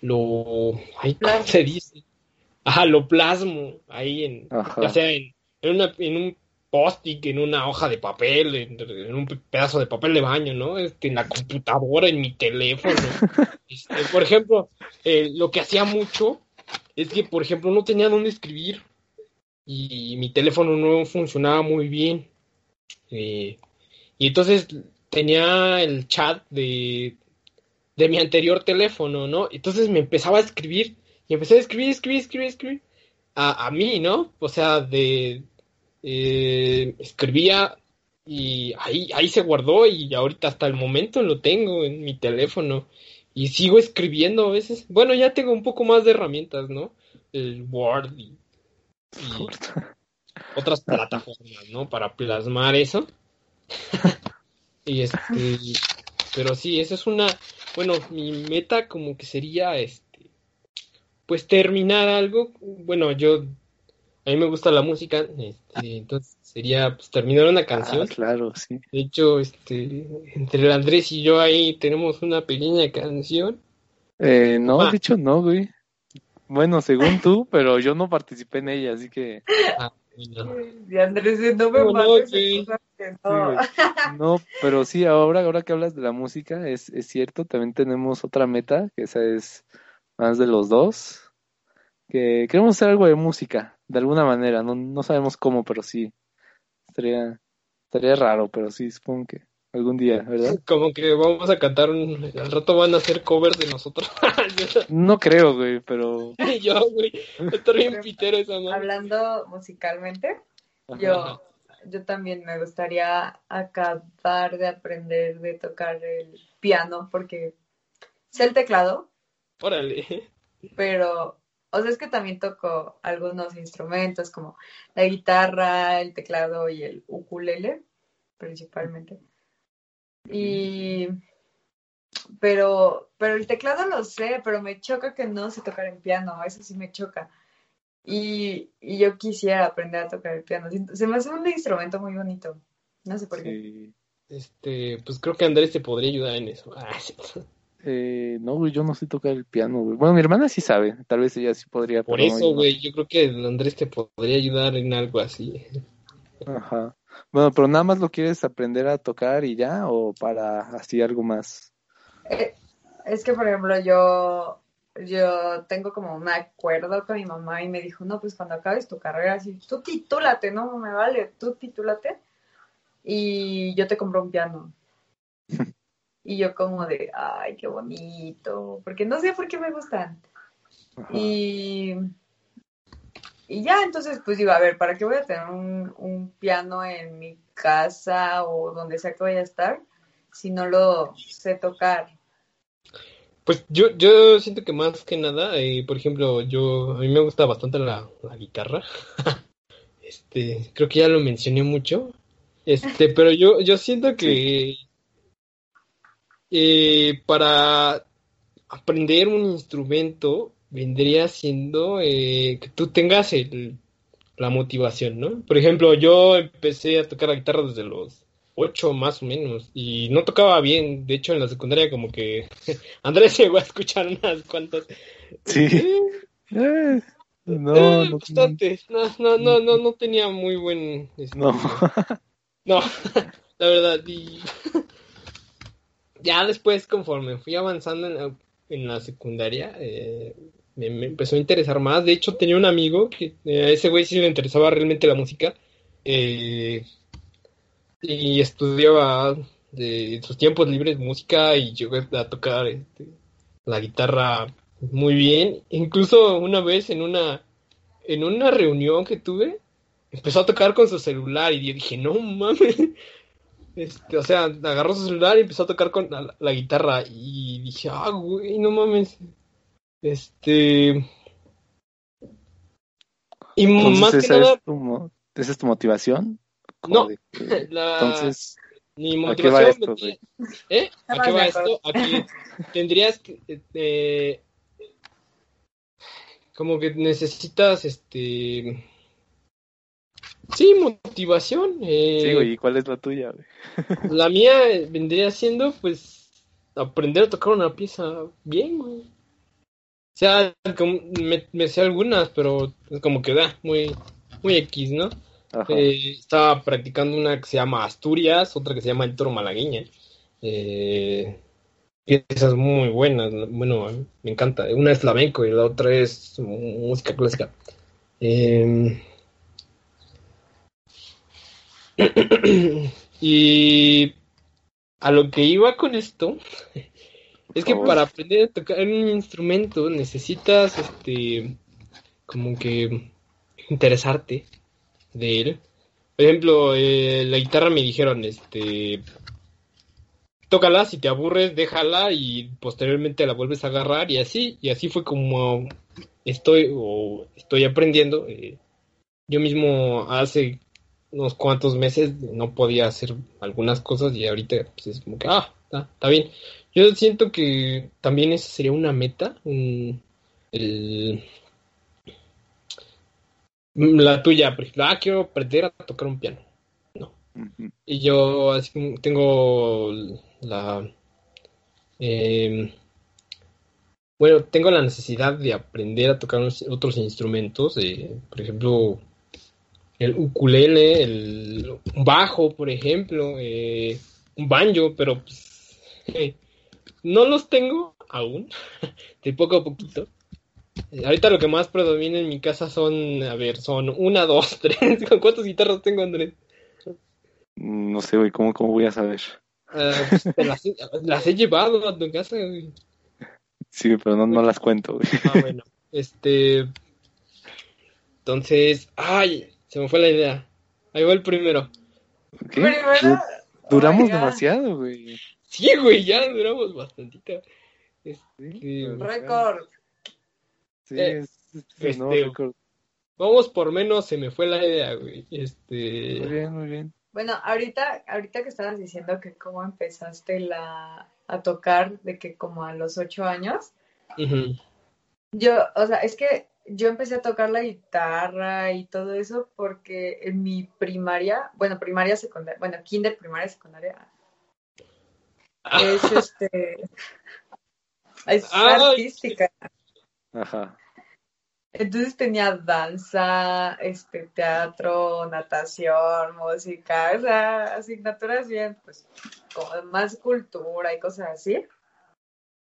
lo, ay, ¿cómo se dice? Ajá, lo plasmo ahí en, ya sea en, en, una, en un post-it, en una hoja de papel, en, un pedazo de papel de baño, ¿no? Este, en la computadora, en mi teléfono. Este, por ejemplo, eh, lo que hacía mucho es que, por ejemplo, no tenía dónde escribir y mi teléfono no funcionaba muy bien. Eh, y entonces tenía el chat de, de mi anterior teléfono, ¿no? Entonces me empezaba a escribir y empecé a escribir, escribir, escribir, escribir a, a mí, ¿no? O sea, de eh, escribía y ahí, ahí se guardó y ahorita hasta el momento lo tengo en mi teléfono y sigo escribiendo a veces. Bueno, ya tengo un poco más de herramientas, ¿no? El Word y, y otras plataformas, ¿no? Para plasmar eso. y este, pero sí, esa es una, bueno, mi meta como que sería este, pues terminar algo. Bueno, yo, a mí me gusta la música, este, entonces sería pues, terminar una canción. Ah, claro, sí. De hecho, este, entre el Andrés y yo ahí tenemos una pequeña canción. Eh, no, Ah. de hecho no, güey. Bueno, según tú, pero yo no participé en ella, así que Ah. Y Andrés, no me ¿Cómo no, mates cosas que. No, pero sí, ahora, ahora que hablas de la música, es, es cierto, también tenemos otra meta, que esa es más de los dos, que queremos hacer algo de música, de alguna manera, no, no sabemos cómo, pero sí, estaría, estaría raro, pero sí, supongo que algún día, ¿verdad? Como que vamos a cantar un... Al rato van a hacer covers de nosotros. No creo, güey, pero yo, güey. Está bien pitero esa madre. Hablando musicalmente, Ajá. yo, yo también me gustaría acabar de aprender de tocar el piano, porque sé el teclado, Órale. pero, o sea, es que también toco algunos instrumentos como la guitarra, el teclado y el ukulele, principalmente. Y, pero, pero el teclado lo sé, pero me choca que no sé tocar en piano, eso sí me choca. Y, y yo quisiera aprender a tocar el piano. Se me hace un instrumento muy bonito. No sé por qué. Sí. Este, pues creo que Andrés te podría ayudar en eso. Ah. Eh, no, güey, yo no sé tocar el piano, güey. Bueno, mi hermana sí sabe, tal vez ella sí podría, Por no, eso, no. güey, yo creo que Andrés te podría ayudar en algo así. Ajá. Bueno, pero nada más lo quieres aprender a tocar y ya, o para así algo más. Eh, es que, por ejemplo, yo, yo tengo como un acuerdo con mi mamá y me dijo, no, pues cuando acabes tu carrera, así, tú titúlate, no me vale, tú titúlate y yo te compro un piano. Y yo como de, ay, qué bonito, porque no sé por qué me gustan. Ajá. Y, y ya, entonces, pues digo, a ver, ¿para qué voy a tener un, un piano en mi casa o donde sea que vaya a estar si no lo sé tocar? Pues yo, yo siento que más que nada, eh, por ejemplo, yo, a mí me gusta bastante la, la guitarra. Este, creo que ya lo mencioné mucho. Este, pero yo, yo siento que eh, para aprender un instrumento vendría siendo eh, que tú tengas el, la motivación, ¿no? Por ejemplo, yo empecé a tocar la guitarra desde los ocho más o menos y no tocaba bien. De hecho, en la secundaria como que Andrés llegó a escuchar unas cuantas. Sí. Eh, Eh, no, eh, no, bastante. No, no, no, no, no tenía muy buen. este, no. no, la verdad. Y ya después, conforme fui avanzando en la, en la secundaria, eh, me, empezó a interesar más. De hecho, tenía un amigo que eh, a ese güey sí le interesaba realmente la música. eh, y estudiaba de sus tiempos libres música y llegó a tocar este, la guitarra muy bien. Incluso una vez en una en una reunión que tuve, empezó a tocar con su celular y yo dije, no mames. Este, o sea, agarró su celular y empezó a tocar con la, la guitarra y dije, ah, güey, no mames. Este... Y más Entonces, que ¿esa nada, es tu, mo- esa es tu motivación? No. de que- la, Entonces, mi ¿a qué va motivación esto? ¿Eh? ¿A qué va esto? A que tendrías que... eh, como que necesitas, este... Sí, motivación. eh, Sí, güey, ¿y cuál es la tuya, güey? La mía vendría siendo, pues, aprender a tocar una pieza bien, güey. O sea, como- me, me sé algunas, pero es como que da, muy, muy X, ¿no? Eh, estaba practicando una que se llama Asturias, otra que se llama El Toro Malagueña. Eh, piezas muy buenas, bueno, me encanta. Una es flamenco y la otra es música clásica. Eh, y a lo que iba con esto es que favor. para aprender a tocar un instrumento necesitas, este, como que interesarte de él. Por ejemplo, eh, la guitarra me dijeron, este, tócala, si te aburres, déjala y posteriormente la vuelves a agarrar y así, y así fue como estoy o estoy aprendiendo. eh, yo mismo hace unos cuantos meses no podía hacer algunas cosas y ahorita pues, es como que, ah, está, está bien. Yo siento que también esa sería una meta, un- el, la tuya, por ejemplo, ah, quiero aprender a tocar un piano. Ujú. Y yo así tengo la... em, bueno, tengo la necesidad de aprender a tocar unos- otros instrumentos, eh, por ejemplo, el ukulele, el bajo, por ejemplo, eh, un banjo, pero pues, no los tengo aún, de poco a poquito. Ahorita lo que más predomina en mi casa son, a ver, son una, dos, tres. ¿Cuántas guitarras tengo, Andrés? No sé, güey, ¿cómo, cómo voy a saber? Ah, pues, te las, he- las he llevado a tu casa. güey. Sí, pero no, no las cuento, güey. Ah, bueno. Este. Entonces. ¡Ay! Se me fue la idea. Ahí va el primero. ¿Qué? Primero, Duramos oh demasiado, güey. Sí, güey, ya duramos bastantito. Sí, Este, Récord. Sí, Eh, es, este- récord. Vamos por menos, se me fue la idea, güey. Muy Este. bien, muy bien. Bueno, ahorita, ahorita que estabas diciendo que cómo empezaste la, a tocar, de que como a los ocho años, yo, o sea, es que yo empecé a tocar la guitarra y todo eso porque en mi primaria, bueno, primaria, secundaria, bueno, kinder, primaria, secundaria, es este, es artística. Ajá. Entonces tenía danza, este, teatro, natación, música, o sea, asignaturas bien, pues, como de más cultura y cosas así.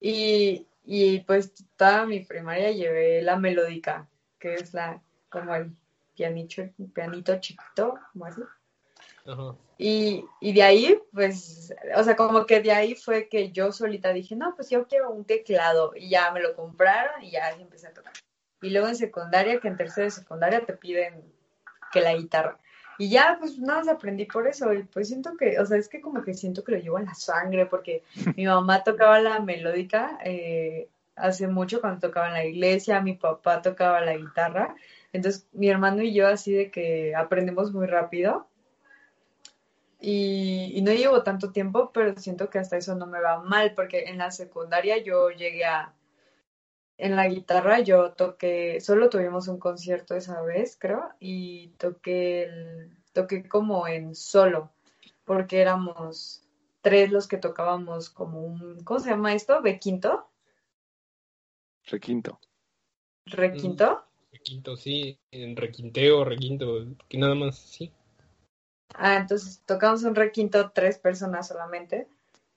Y, y pues toda mi primaria llevé la melódica, que es la, como el pianito, pianito chiquito, como así. Ajá. Y, y de ahí, pues, o sea, como que de ahí fue que yo solita dije, no, pues yo quiero un teclado. Y ya me lo compraron y ya empecé a tocar. Y luego en secundaria, que en tercera de secundaria te piden que la guitarra. Y ya, pues nada más aprendí por eso. Y pues siento que, o sea, es que como que siento que lo llevo en la sangre, porque mi mamá tocaba la melódica eh, hace mucho cuando tocaba en la iglesia, mi papá tocaba la guitarra. Entonces, mi hermano y yo así de que aprendemos muy rápido. Y, y no llevo tanto tiempo, pero siento que hasta eso no me va mal, porque en la secundaria yo llegué a... En la guitarra yo toqué, solo tuvimos un concierto esa vez, creo, y toqué, el- toqué como en solo, porque éramos tres los que tocábamos como un, ¿cómo se llama esto? ¿Bequinto? Requinto. ¿Requinto? Requinto, sí. En requinteo, requinto. Que nada más, sí. Ah, entonces tocamos un requinto tres personas solamente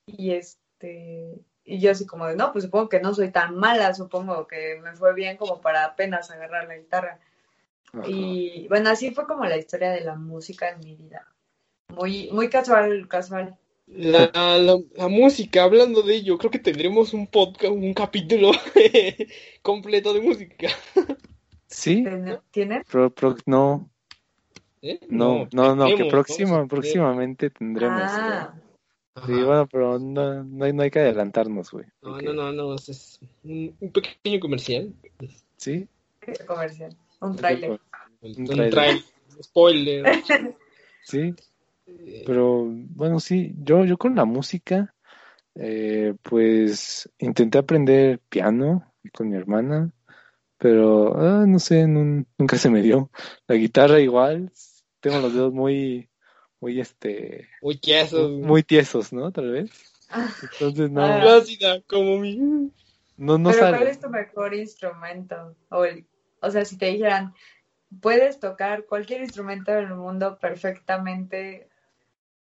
y este y yo así como de no, pues supongo que no soy tan mala, supongo que me fue bien como para apenas agarrar la guitarra. Ajá. Y bueno, así fue como la historia de la música en mi vida. Muy muy casual, casual. La, la, la música, hablando de ello, creo que tendremos un podcast, un capítulo completo de música. Sí, ¿Ten- ¿Tienen? pro- pro- no, ¿Eh? no, no, no, que tener- próximamente tendremos. Ah. Sí, bueno, pero no, no, hay, no hay que adelantarnos, güey. No, porque- no, no, no, es- un, un pequeño comercial. Sí, comercial. Un tráiler. Un, trailer. tráiler. Spoiler. sí, Eh, pero bueno, sí, yo, yo con la música, eh, pues intenté aprender piano con mi hermana, pero ah, no sé, nun- nunca se me dio. La guitarra igual, tengo los dedos muy, muy, este, Muy queso. muy tiesos, ¿no? Tal vez. Entonces no, Ah. Como mi. no, no Pero ¿cuál sale. es tu mejor instrumento? O, el- o sea, si te dijeran, puedes tocar cualquier instrumento del mundo perfectamente,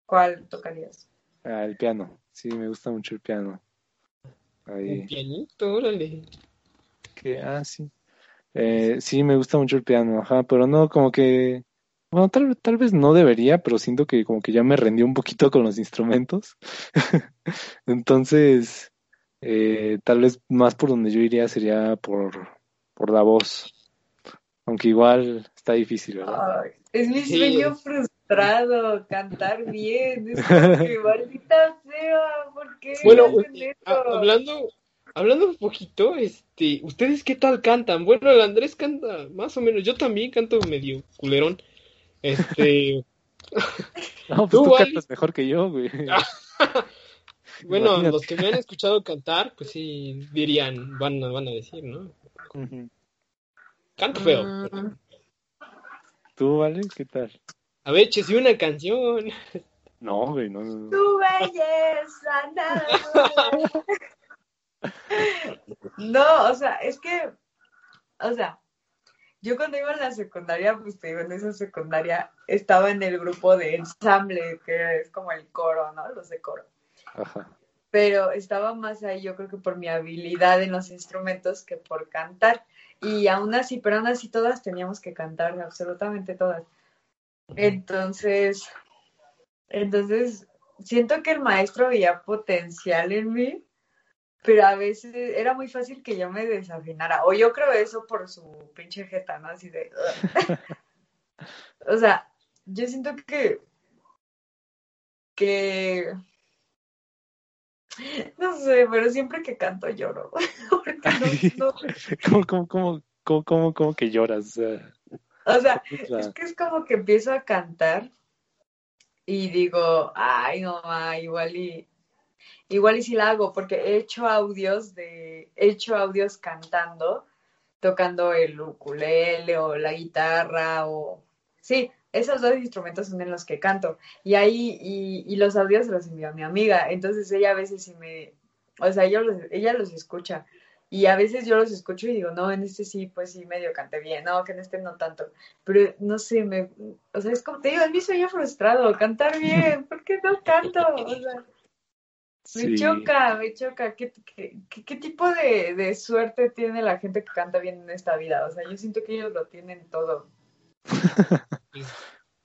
¿cuál tocarías? Ah, el piano, sí, me gusta mucho el piano. Un Ahí, pianito, órale. que, ah, sí. Eh, sí, me gusta mucho el piano, ajá, pero no, como que Bueno, tal, tal vez no debería, pero siento que como que ya me rendí un poquito con los instrumentos. Entonces, eh, tal vez más por donde yo iría sería por, por la voz. Aunque igual está difícil, ¿verdad? Ay, es mi Sí. sueño frustrado, cantar bien. Es como que maldita sea, ¿por qué Bueno, a- hablando, hablando un poquito, este, ¿ustedes qué tal cantan? Bueno, el Andrés canta más o menos, yo también canto medio culerón. Este, No, pues Tú, cantas mejor que yo, güey. bueno, Imagínate. los que me han escuchado cantar, pues sí dirían, van, a- van a decir, ¿no? Canto feo. Mm, ¿Tú, vale? ¿Qué tal? A ver, échese una canción. No, güey, no, no, no. Tu belleza, nada. No, o sea, es que, o sea, yo cuando iba en la secundaria, pues te digo, en esa secundaria estaba en el grupo de ensamble, que es como el coro, ¿no? Los de coro. Ajá. Pero estaba más ahí, yo creo que por mi habilidad en los instrumentos que por cantar. Y aún así, pero aún así todas teníamos que cantar, absolutamente todas. Entonces, entonces, siento que el maestro veía potencial en mí, pero a veces era muy fácil que yo me desafinara. O yo creo eso por su pinche jeta, ¿no? Así de... o sea, yo siento que... que... No sé, pero siempre que canto lloro. Porque no- no- ¿Cómo, cómo, cómo, cómo, cómo, cómo que lloras? O sea, es que es como que empiezo a cantar y digo, ay, no, ma, igual y igual y si la hago, porque he hecho audios de, he hecho audios cantando, tocando el ukulele o la guitarra o sí, esos dos instrumentos son en los que canto. Y ahí, y, los audios los envió a mi amiga. Entonces ella a veces sí me, o sea, ella los, ella los escucha. Y a veces yo los escucho y digo, no, en este sí, pues sí, medio canté bien, no, que en este no tanto. Pero no sé, me, o sea, es como te digo, es mi sueño frustrado, cantar bien, ¿por qué no canto? O sea, me sí. choca, me choca. ¿Qué, qué, qué- qué tipo de, de suerte tiene la gente que canta bien en esta vida? O sea, yo siento que ellos lo tienen todo.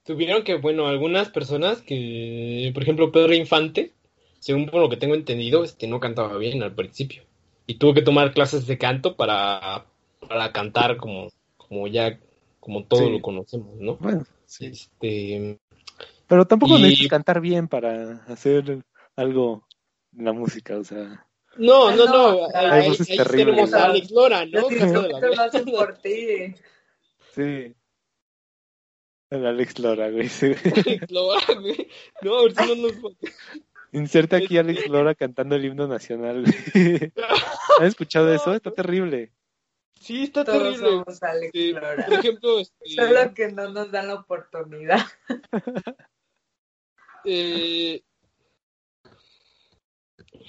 Tuvieron que, bueno, algunas personas que, por ejemplo, Pedro Infante, según por lo que tengo entendido, este no cantaba bien al principio. Y tuvo que tomar clases de canto para, para cantar como, como ya, como todos Sí. lo conocemos, ¿no? Bueno, sí. Este, Pero tampoco Y- necesitas cantar bien para hacer algo la música, o sea. no, Ah, no, no, ahí, tenemos a Alex Lora, ¿no? Lo hacen por ti. Sí. El Alex Lora, güey. sí. Alex Lora, güey. No, a ver si no nos... Inserta aquí a Alex Lora cantando el himno nacional, güey. ¿Has escuchado eso? Está terrible. Sí, está Todos terrible. somos Alex Este, Lora. por ejemplo, este, Solo que no nos dan la oportunidad. eh,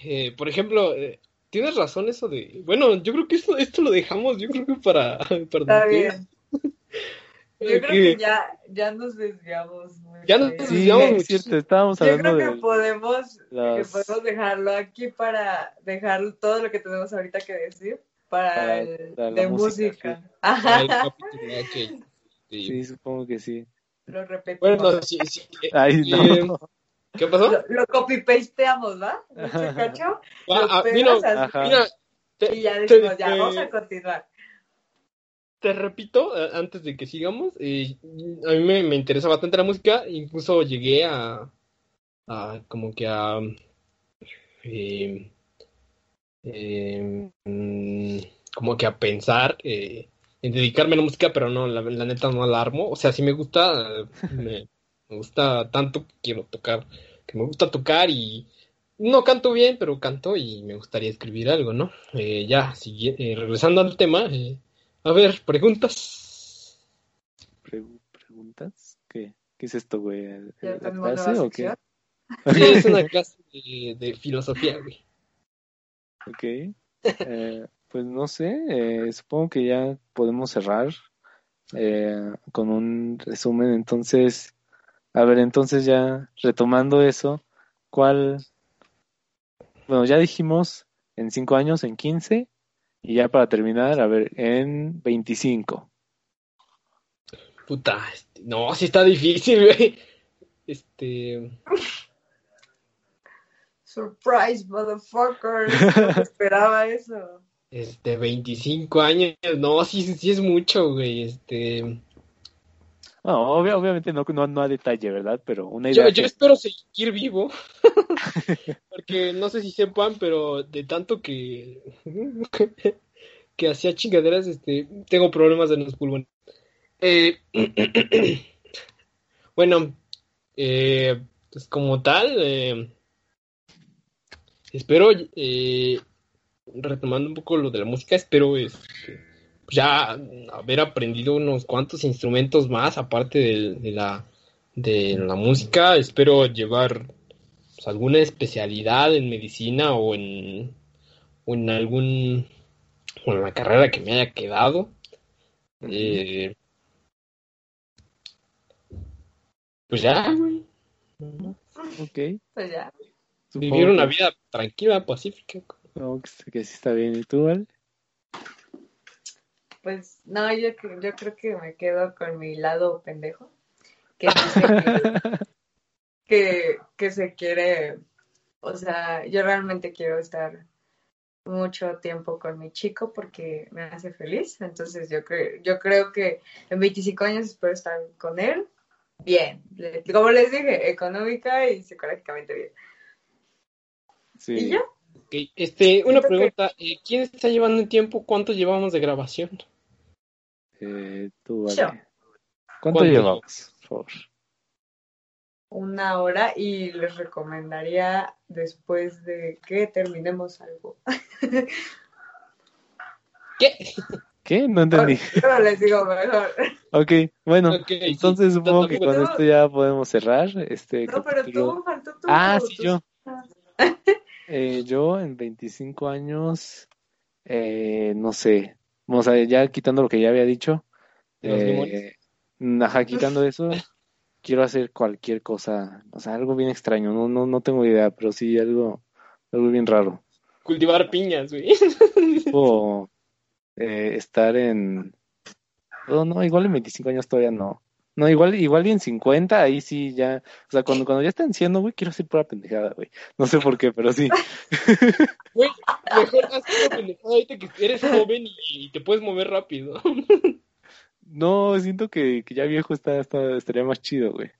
eh, por ejemplo, eh, tienes razón eso de... Bueno, yo creo que esto, esto lo dejamos, yo creo que para... para Está después. bien. Yo Eh, creo que- que ya, ya nos desviamos mucho. Ya nos muchísimo. cierto, estábamos Yo hablando creo que de podemos, que las- podemos dejarlo aquí para dejar todo lo que tenemos ahorita que decir para, Para- el para de música, música. el Ajá. Sí. Sí, supongo que sí. Lo repetimos. Bueno, sí, sí, eh, Ay, eh, no. ¿Qué pasó? lo, lo copy-pasteamos, ¿va? Ah, ah, mira, mira, te, y ya te- decimos, ya, vamos a continuar. te repito, antes de que sigamos, eh, a mí me, me interesa bastante la música, incluso llegué a, a como que a eh, eh, mm, como que a pensar eh, en dedicarme a la música, pero no, la, la neta no la armo, o sea, sí me gusta, me, me gusta tanto que quiero tocar, que me gusta tocar y no canto bien, pero canto y me gustaría escribir algo, ¿no? Eh, ya, sigui- eh, regresando al tema, eh, a ver, preguntas. Pre- ¿Preguntas? ¿Qué? ¿Qué es esto, güey? Ya ¿La clase o qué? Sí, es una clase de, de filosofía, güey. Ok. Eh, pues no sé, eh, supongo que ya podemos cerrar eh, con un resumen. Entonces, a ver, entonces ya retomando eso, ¿cuál? Bueno, ya dijimos en 5 años, en 15, y ya para terminar, a ver, en 25. Puta, este, no, sí está difícil, güey. Este. Surprise, motherfucker. No esperaba eso. Este, 25 años. No, sí, sí es mucho, güey. Este. No, obvia- obviamente no, no, no a detalle, ¿verdad? Pero una idea. yo que- espero seguir vivo. Porque no sé si sepan, pero de tanto que. que hacía chingaderas, este. Tengo problemas en los pulmones. Eh, bueno, eh, pues como tal, eh, espero, eh, retomando un poco lo de la música, espero este, ya haber aprendido unos cuantos instrumentos más, aparte de, de la, de la música. Espero llevar pues, alguna especialidad en medicina o en, o en algún, o en la carrera que me haya quedado. Eh, pues ya, güey. Ok. Pues ya. Vivir una vida tranquila, pacífica. no, que, sí- que sí está bien. ¿Y tú, Val? Pues no, yo, yo creo que me quedo con mi lado pendejo. Que dice que, que, que se quiere, o sea, yo realmente quiero estar mucho tiempo con mi chico porque me hace feliz. Entonces yo creo, yo creo que en 25 años espero estar con él bien. Como les dije, económica y psicológicamente bien. Sí. ¿Y ya? Ok, Este, una que- pregunta. eh, ¿Quién está llevando el tiempo? ¿Cuánto llevamos de grabación? Eh, tú, Vale. Yo. ¿Cuánto ¿Cuánto llevamos? Por favor. Una hora y les recomendaría después de que terminemos algo. ¿Qué? ¿Qué? No entendí. Pero les digo mejor. Ok, bueno, sí, entonces supongo que con esto ya podemos cerrar este No, pero tú, faltó tú. Ah, sí, Tú- yo. Eh, yo en 25 años, eh, no sé, o sea, ya quitando lo que ya había dicho, ¿Los eh, ajá, quitando eso, quiero hacer cualquier cosa, o sea, algo bien extraño, no, no, no tengo idea, pero sí algo, algo bien raro. Cultivar piñas, güey. O eh, estar en, no, no, igual en 25 años todavía no. No, igual, igual y en 50, ahí sí ya, o sea, cuando, cuando ya estén siendo, güey, quiero hacer pura pendejada, güey. No sé por qué, pero sí. Güey, mejor haz una pendejada ahorita que eres joven y, te puedes mover rápido. No, siento que, que ya viejo está, está, estaría más chido, güey.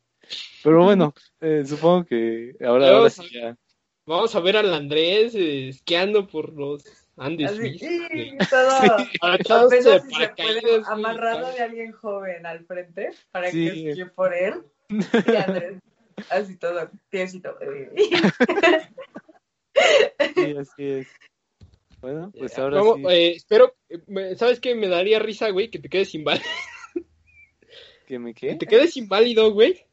Pero bueno, eh, supongo que ahora, Pero, ahora sí ¿sabes? ya. Vamos a ver al Andrés eh, esquiando por los Andes. Así, güey. todo. De Apenas si se puede, amarrado de alguien joven al frente para Sí. que esquíe por él. Y Andrés, así todo, tiesito. Sí, así es. Bueno, pues ahora Vamos, sí, eh, espero, eh, ¿sabes qué? Me daría risa, güey, que te quedes inválido. ¿que me Que qué? te quedes inválido, güey.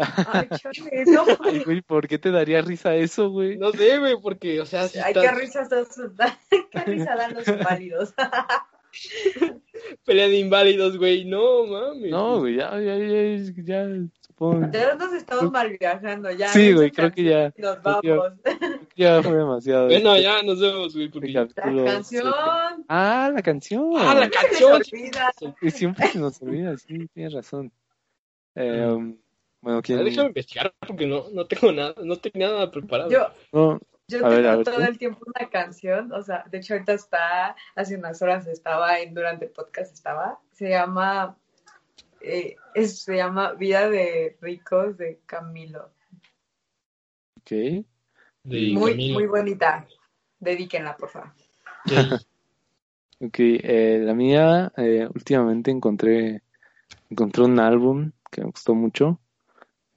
Ay, chale, no. Ay, güey, ¿por qué te daría risa eso, güey? No sé, güey, porque, o sea, si Ay, estás qué risas dan, qué risa dan los inválidos. pelea de inválidos, güey. No, mames. No, güey, ya, ya, ya, ya, supongo. Ya nos estamos mal viajando, ya. Sí, güey, creo que ya, Nos vamos. ya fue demasiado. Bueno, ya nos vemos, güey, porque... capítulo. La canción. Ah, la canción. Ah, la Se canción. siempre se nos olvida, sí, tienes razón. Eh, um, bueno, ¿quién? Déjame investigar porque no, no tengo nada, no tengo nada preparado. Yo, No, Yo tengo ver, todo el tiempo una canción, o sea, de hecho ahorita está, hace unas horas estaba, en, durante el podcast estaba, se llama, eh, es- se llama Vida de Ricos de Camilo. ok. de muy, Camilo. muy bonita. Dedíquenla, por favor. Ok, eh, la mía, eh, últimamente encontré, encontré un álbum que me gustó mucho.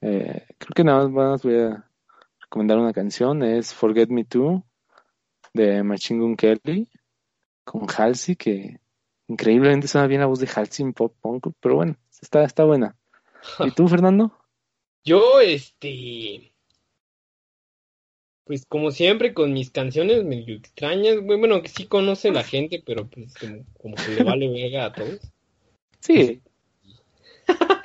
Eh, creo que nada más, voy a recomendar una canción, es Forget Me Too de Machine Gun Kelly con Halsey, que increíblemente suena bien la voz de Halsey en pop punk, pero bueno, está, está buena. ¿Y tú, Fernando? Yo, este. Pues como siempre, con mis canciones medio extrañas, güey. Bueno, que sí conoce la gente, pero pues como, como que le vale verga a todos. Sí,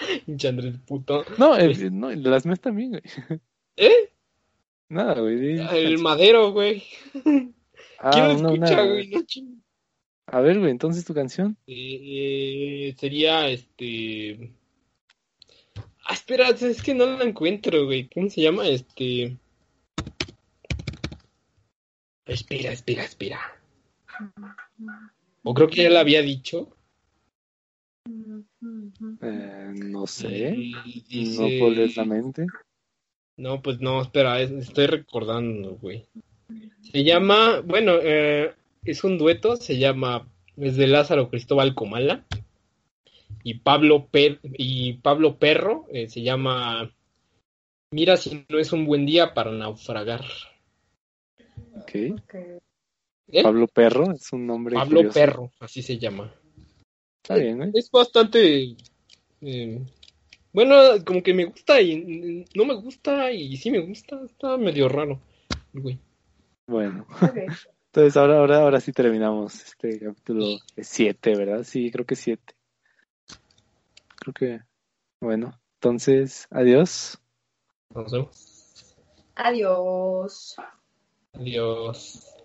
Pinche Andrés puto. no, eh, no, las mías también, güey. ¿Eh? Nada, güey. El madero, güey. Ah, ¿Quién lo no, escucha, nada, güey? No A ver, güey, entonces tu canción. Eh, eh, sería este. Ah, espera, es que no la encuentro, güey. ¿Cómo se llama? Este. Espera, espera, espera. O creo que ya la había dicho. Eh, no sé. Y No leer la mente. No, pues no, espera, es- estoy recordando, güey. Se llama, bueno, eh, es un dueto, se llama, es de Lázaro Cristóbal Comala y Pablo Per- y Pablo Perro, eh, se llama Mira si no es un buen día para naufragar. Ok. Ok. ¿Eh? Pablo Perro es un nombre. Pablo curioso. Perro, así se llama. Está bien, ¿eh? Es bastante, eh, bueno, como que me gusta y no me gusta y sí me gusta, está medio raro, güey. Bueno. Entonces ahora, ahora, ahora sí terminamos este capítulo 7, ¿verdad? Sí, creo que 7. Creo que, bueno, entonces, adiós. Nos vemos. Adiós. Adiós.